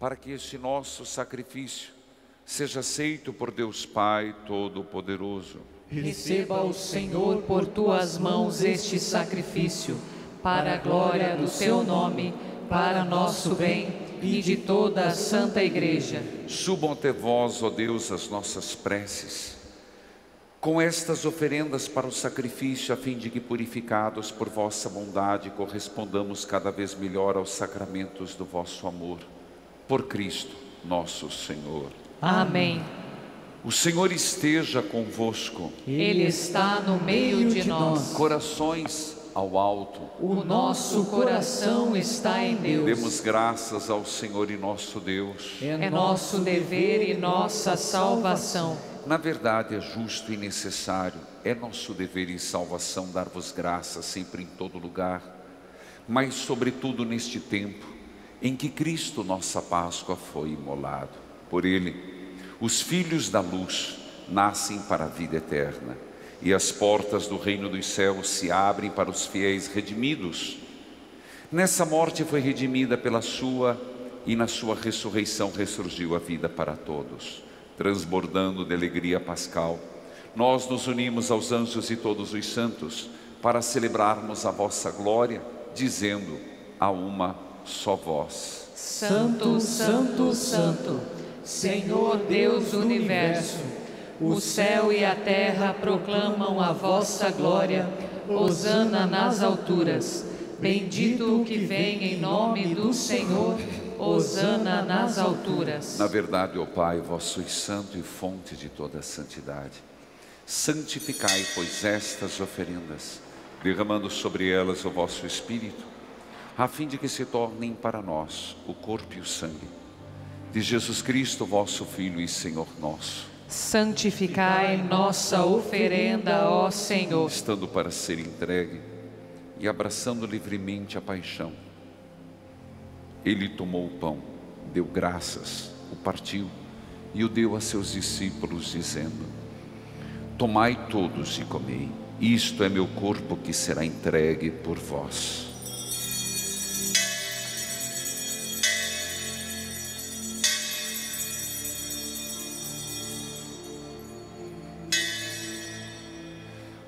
para que este nosso sacrifício seja aceito por Deus Pai Todo-Poderoso. Receba o Senhor por tuas mãos este sacrifício, para a glória do seu nome, para nosso bem e de toda a Santa Igreja. Subam até vós, ó Deus, as nossas preces, com estas oferendas para o sacrifício, a fim de que, purificados por vossa bondade, correspondamos cada vez melhor aos sacramentos do vosso amor. Por Cristo, nosso Senhor. Amém. O Senhor esteja convosco. Ele está no meio de nós. Corações ao alto. O nosso coração está em Deus. Demos graças ao Senhor e nosso Deus. É nosso dever e nossa salvação. Na verdade, é justo e necessário, é nosso dever e salvação dar-vos graças sempre em todo lugar, mas, sobretudo, neste tempo em que Cristo, nossa Páscoa, foi imolado. Por Ele, os filhos da luz nascem para a vida eterna, e as portas do reino dos céus se abrem para os fiéis redimidos. Nessa morte foi redimida pela sua, e na sua ressurreição ressurgiu a vida para todos transbordando de alegria pascal. Nós nos unimos aos anjos e todos os santos para celebrarmos a vossa glória, dizendo a uma só voz: Santo, Santo, Santo, Senhor Deus do universo, o céu e a terra proclamam a vossa glória. Hosana nas alturas. Bendito o que vem em nome do Senhor. Hosana nas alturas. Na verdade, ó Pai, vós sois santo e fonte de toda a santidade. Santificai, pois, estas oferendas, derramando sobre elas o vosso Espírito, a fim de que se tornem para nós o corpo e o sangue de Jesus Cristo, vosso Filho e Senhor nosso. Santificai nossa oferenda, ó Senhor. Estando para ser entregue e abraçando livremente a paixão, ele tomou o pão, deu graças, o partiu e o deu a seus discípulos, dizendo: Tomai todos e comei, isto é meu corpo que será entregue por vós.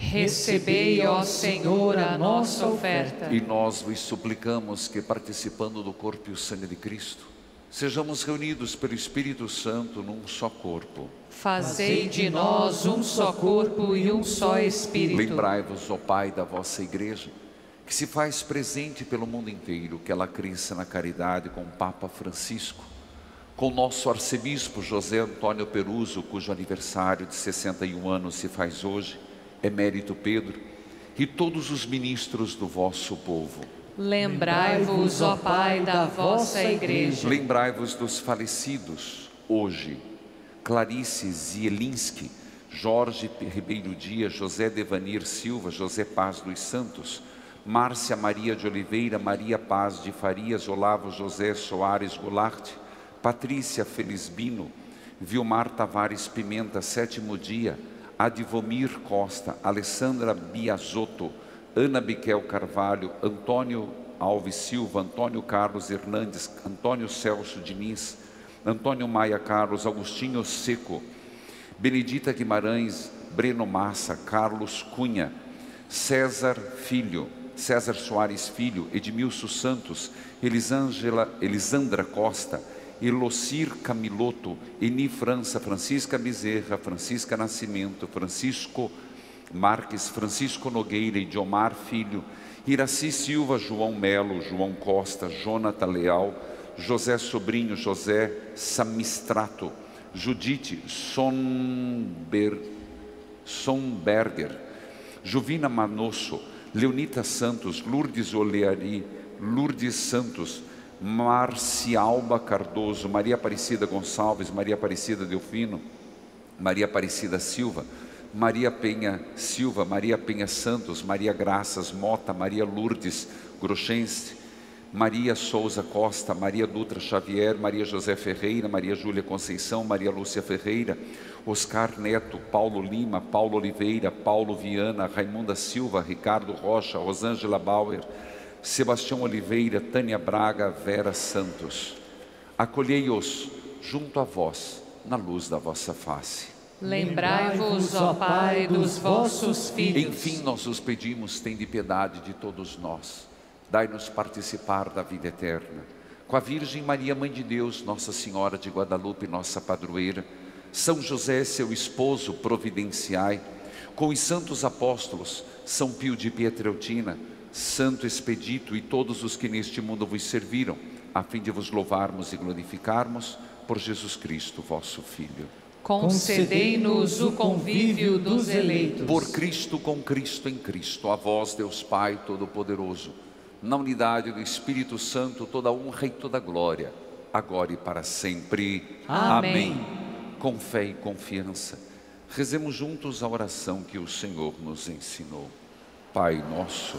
Recebei, ó Senhor, a nossa oferta. E nós vos suplicamos que, participando do corpo e o sangue de Cristo, sejamos reunidos pelo Espírito Santo num só corpo. Fazei de nós um só corpo e um só Espírito. Lembrai-vos, ó Pai, da vossa Igreja, que se faz presente pelo mundo inteiro, que ela cresça na caridade com o Papa Francisco, com nosso arcebispo José Antônio Peruso, cujo aniversário de 61 anos se faz hoje, emérito Pedro, e todos os ministros do vosso povo. Lembrai-vos, ó Pai, da vossa Igreja. Lembrai-vos dos falecidos, hoje. Clarice Zielinski, Jorge Ribeiro Dias, José Devanir Silva, José Paz dos Santos, Márcia Maria de Oliveira, Maria Paz de Farias, Olavo José Soares Goulart, Patrícia Felisbino, Vilmar Tavares Pimenta, sétimo dia, Advomir Costa, Alessandra Biasotto, Ana Biquel Carvalho, Antônio Alves Silva, Antônio Carlos Hernandes, Antônio Celso Diniz, Antônio Maia Carlos, Agostinho Seco, Benedita Guimarães, Breno Massa, Carlos Cunha, César Filho, César Soares Filho, Edmilson Santos, Elisângela, Elisandra Costa, Elocir Camiloto, Eni França, Francisca Bezerra, Francisca Nascimento, Francisco Marques, Francisco Nogueira, Idiomar Filho, Iraci Silva, João Melo, João Costa, Jonathan Leal, José Sobrinho, José Samistrato, Judite Sonber, Sonberger, Juvina Manosso, Leonita Santos, Lourdes Oleari, Lourdes Santos, Marcialba Cardoso, Maria Aparecida Gonçalves, Maria Aparecida Delfino, Maria Aparecida Silva, Maria Penha Silva, Maria Penha Santos, Maria Graças Mota, Maria Lourdes Grochense, Maria Souza Costa, Maria Dutra Xavier, Maria José Ferreira, Maria Júlia Conceição, Maria Lúcia Ferreira, Oscar Neto, Paulo Lima, Paulo Oliveira, Paulo Viana, Raimunda Silva, Ricardo Rocha, Rosângela Bauer, Sebastião Oliveira, Tânia Braga, Vera Santos. Acolhei-os junto a vós, na luz da vossa face. Lembrai-vos, ó Pai, dos vossos filhos. Enfim, nós os pedimos, tende piedade de todos nós. Dai-nos participar da vida eterna. Com a Virgem Maria, Mãe de Deus, Nossa Senhora de Guadalupe, nossa padroeira, São José, seu esposo, providenciai, com os santos apóstolos, São Pio de Pietreutina, Santo Expedito e todos os que neste mundo vos serviram, a fim de vos louvarmos e glorificarmos por Jesus Cristo, vosso Filho. Concedei-nos o convívio dos eleitos. Por Cristo, com Cristo, em Cristo, a vós, Deus Pai Todo-Poderoso, na unidade do Espírito Santo, toda honra e toda glória, agora e para sempre. Amém. Amém. Com fé e confiança, rezemos juntos a oração que o Senhor nos ensinou. Pai nosso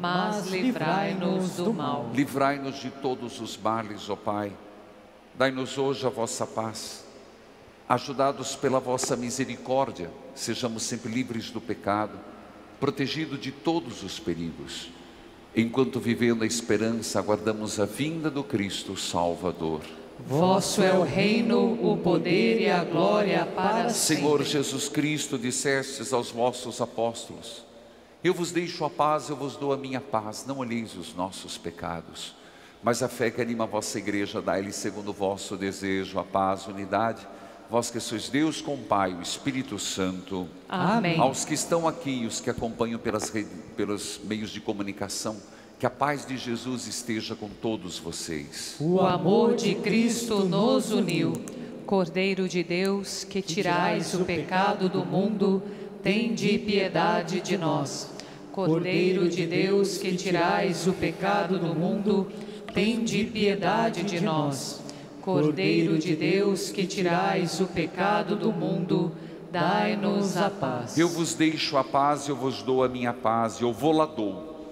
mas livrai-nos do mal. Livrai-nos de todos os males, ó Pai. Dai-nos hoje a vossa paz. Ajudados pela vossa misericórdia, sejamos sempre livres do pecado, protegidos de todos os perigos. Enquanto vivendo a esperança, aguardamos a vinda do Cristo Salvador. Vosso é o reino, o poder e a glória para Senhor sempre. Jesus Cristo, dissestes aos vossos apóstolos: eu vos deixo a paz, eu vos dou a minha paz. Não olheis os nossos pecados, mas a fé que anima a vossa igreja, dai-lhe segundo o vosso desejo, a paz, a unidade. Vós que sois Deus com o Pai, o Espírito Santo. Amém. Aos que estão aqui e os que acompanham pelas redes, pelos meios de comunicação, que a paz de Jesus esteja com todos vocês. O amor de Cristo nos uniu. Cordeiro de Deus, que tirais o pecado do mundo, tende piedade de nós. Cordeiro de Deus, que tirais o pecado do mundo, tende piedade de nós. Cordeiro de Deus, que tirais o pecado do mundo, dai-nos a paz. Eu vos deixo a paz, eu vos dou a minha paz, eu vou lá dou,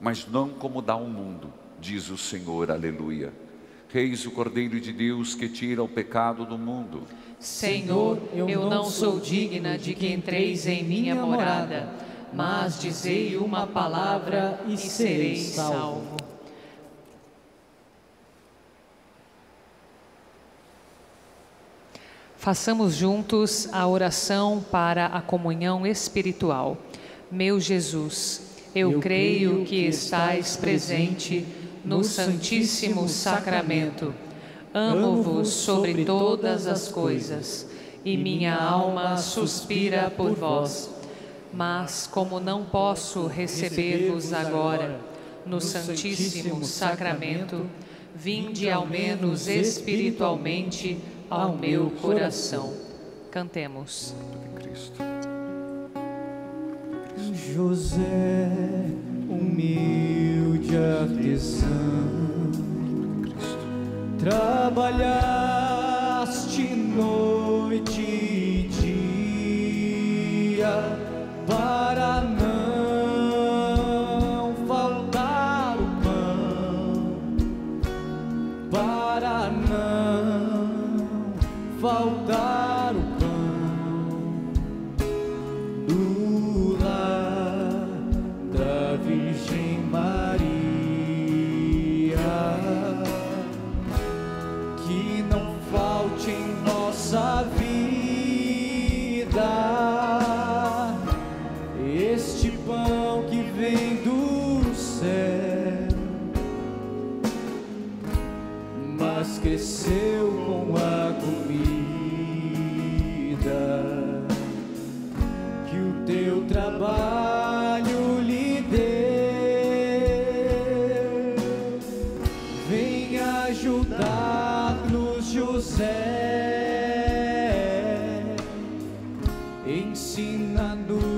mas não como dá o mundo, diz o Senhor, aleluia. Reis o Cordeiro de Deus que tira o pecado do mundo. Senhor, eu não sou digna de que entreis em minha morada, mas dizei uma palavra e serei salvo. Façamos juntos a oração para a comunhão espiritual. Meu Jesus, eu, creio que estais presente no Santíssimo Sacramento Amo-vos sobre todas as coisas, e minha alma suspira por vós. Mas, como não posso receber-vos agora, no Santíssimo Sacramento, vinde ao menos espiritualmente ao meu coração. Cantemos. José, humilde artesão Trabalhaste noite e dia para não faltar o pão, para não faltar Ensina-nos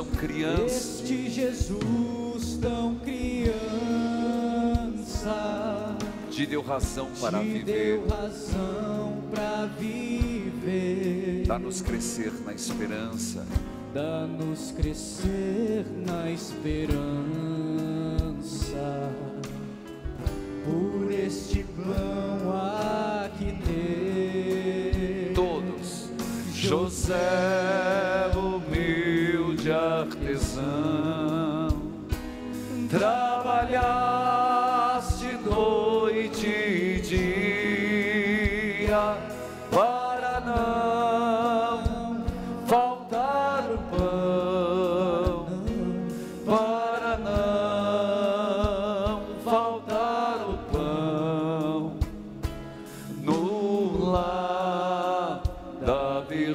tão criança, Este Jesus tão criança te deu razão para te viver, deu razão para viver, dá-nos crescer na esperança, dá-nos crescer na esperança. Por este pão aqui ter. todos. José,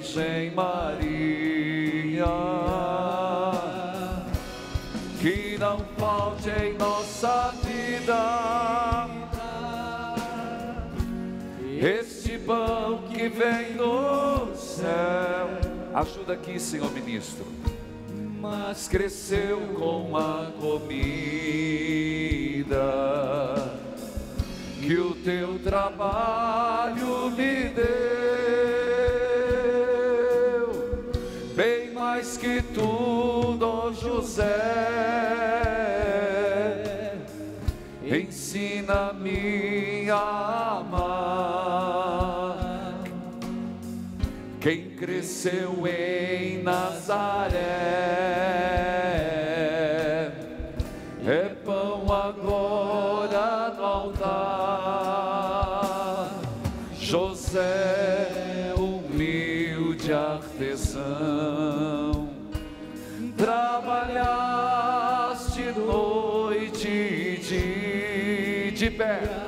Virgem Maria. Que não falte em nossa vida este pão que vem do céu. Ajuda aqui, Senhor Ministro. Mas cresceu com a comida que o teu trabalho me deu, José, ensina-me a amar. Quem cresceu em Nazaré de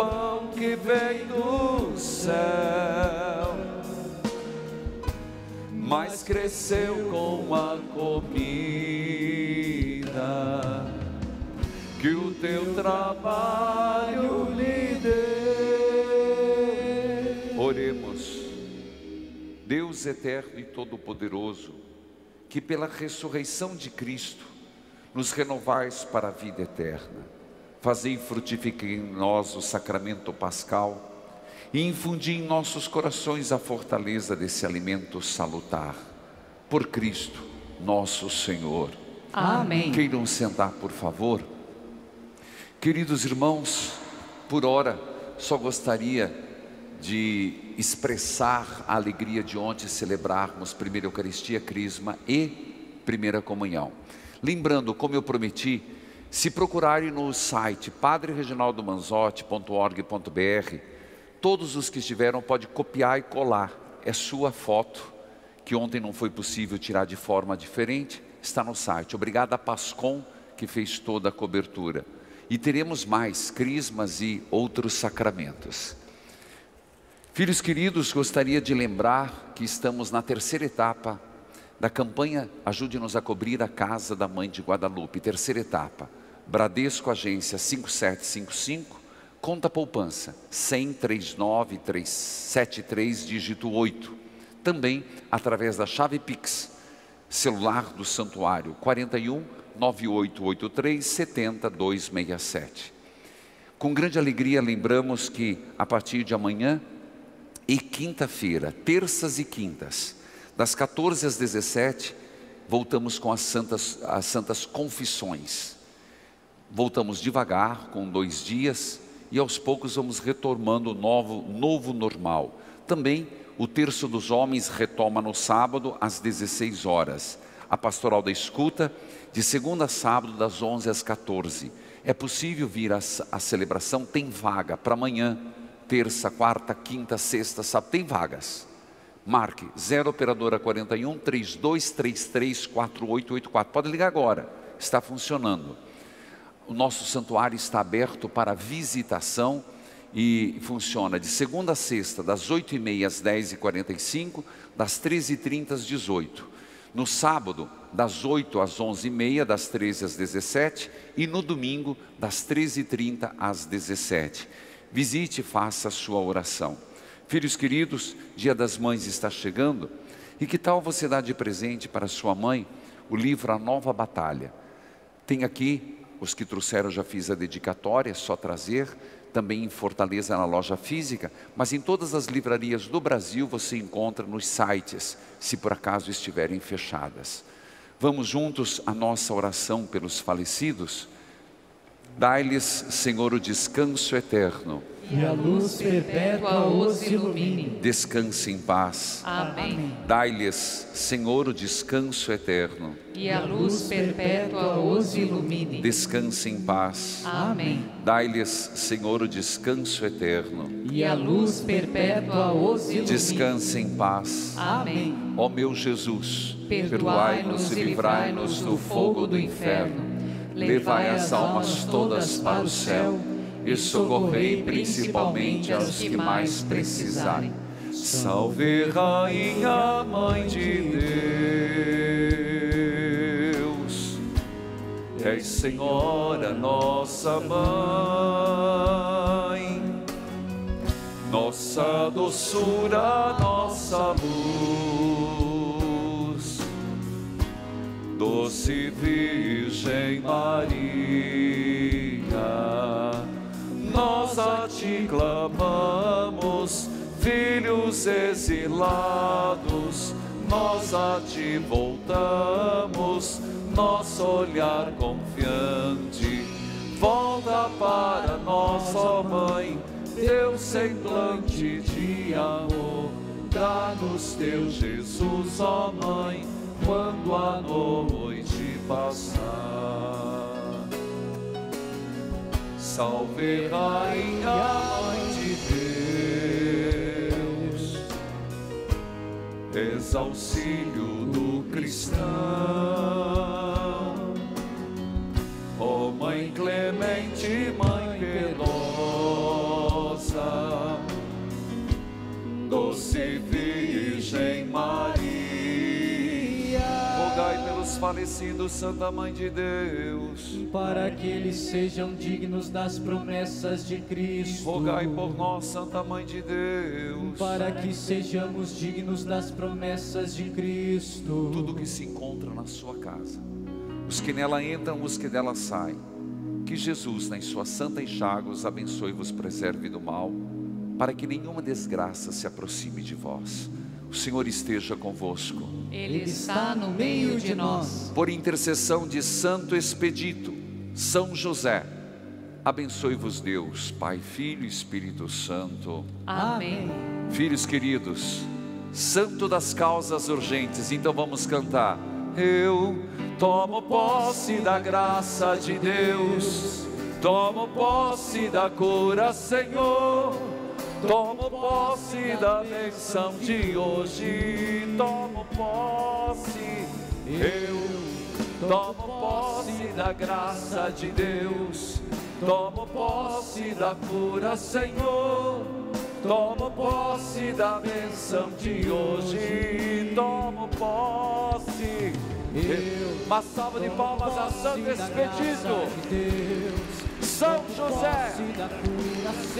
pão que vem do céu, mas cresceu com a comida que o teu trabalho lhe deu. Oremos. Deus eterno e todo-poderoso, que pela ressurreição de Cristo nos renovais para a vida eterna. Fazei frutificar em nós o sacramento pascal e infundi em nossos corações a fortaleza desse alimento salutar. Por Cristo, nosso Senhor. Amém. Queiram sentar, por favor. Queridos irmãos, por hora, só gostaria de expressar a alegria de ontem celebrarmos primeira Eucaristia, Crisma e primeira comunhão. Lembrando, como eu prometi, se procurarem no site padrereginaldomanzotti.org.br, todos os que estiveram pode copiar e colar. É sua foto, que ontem não foi possível tirar de forma diferente, está no site. Obrigado a Pascom, que fez toda a cobertura. E teremos mais crismas e outros sacramentos. Filhos queridos, gostaria de lembrar que estamos na terceira etapa da campanha Ajude-nos a cobrir a casa da mãe de Guadalupe. Terceira etapa. Bradesco Agência 5755, conta poupança 1003973, dígito 8. Também através da chave Pix, celular do santuário 41 9883 70267. Com grande alegria lembramos que a partir de amanhã e quinta-feira, terças e quintas, das 14 às 17, voltamos com as santas, as santas confissões. Voltamos devagar, com dois dias, e aos poucos vamos retomando o novo, novo normal. Também o terço dos homens retoma no sábado às 16 horas. A pastoral da escuta, de segunda a sábado, das 11 às 14. É possível vir à celebração, tem vaga para amanhã, terça, quarta, quinta, sexta, sábado, tem vagas. Marque 0 operadora 41 3233 4884. Pode ligar agora, está funcionando. O nosso santuário está aberto para visitação e funciona de segunda a sexta, das 8h30 às 10h45, das 13h30 às 18 No sábado, das 8 às 11h30, das 13 às 17 e no domingo, das 13h30 às 17 Visite e faça a sua oração. Filhos queridos, Dia das Mães está chegando, e que tal você dar de presente para sua mãe o livro A Nova Batalha? Tem aqui, os que trouxeram já fiz a dedicatória, é só trazer, também em Fortaleza na loja física, mas em todas as livrarias do Brasil você encontra nos sites, se por acaso estiverem fechadas. Vamos juntos a nossa oração pelos falecidos? Dai-lhes, Senhor, o descanso eterno. E a luz perpétua os ilumine. Descanse em paz. Amém. Dai-lhes, Senhor, o descanso eterno. E a luz perpétua os ilumine. Descanse em paz. Amém. Dai-lhes, Senhor, o descanso eterno. E a luz perpétua os ilumine. Descanse em paz. Amém. Ó meu Jesus, Perdoai-nos e livrai-nos do fogo do inferno. Levai as almas todas para o céu e socorrei principalmente aos que mais precisarem. Salve, Rainha, Mãe de Deus, és Senhora, nossa mãe, nossa doçura, nossa luz, doce Virgem Maria nós a ti clamamos, filhos exilados, nós a ti voltamos, nosso olhar confiante volta para nós, ó Mãe, teu semblante de amor. Dá-nos teu Jesus, ó Mãe, quando a noite passar. Salve, Rainha, de Deus, és auxílio do cristão. Ó Mãe clemente, Mãe piedosa, doce Virgem Maria, falecidos, Santa Mãe de Deus, para que eles sejam dignos das promessas de Cristo. rogai por nós, Santa Mãe de Deus, para que sejamos dignos das promessas de Cristo. tudo que se encontra na sua casa, os que nela entram, os que dela saem, que Jesus, nas suas santas chagas, os abençoe e vos preserve do mal, para que nenhuma desgraça se aproxime de vós. O Senhor esteja convosco. Ele está no meio de nós. Por intercessão de Santo Expedito, São José, abençoe-vos Deus, Pai, Filho e Espírito Santo. Amém. Filhos queridos, santo das causas urgentes, então vamos cantar. Eu tomo posse da graça de Deus, tomo posse da cura, Senhor. Tomo posse da bênção de hoje, tomo posse. Eu tomo posse da graça de Deus, tomo posse da cura, Senhor. Tomo posse da bênção de hoje, tomo posse. Eu Uma salva de palmas a Santo Expedito, de Deus. São José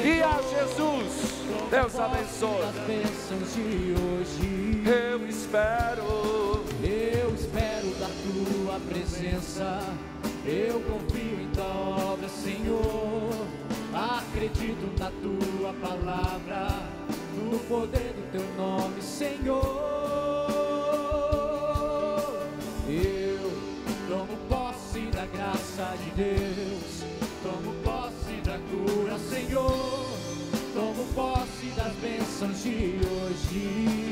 e a. Jesus. Deus abençoe. Eu espero. Eu espero da tua presença. Eu confio em tua obra, Senhor. Acredito na tua palavra, no poder do teu nome, Senhor. Eu tomo posse da graça de Deus. Senhor. Tomo posse das bênçãos de hoje.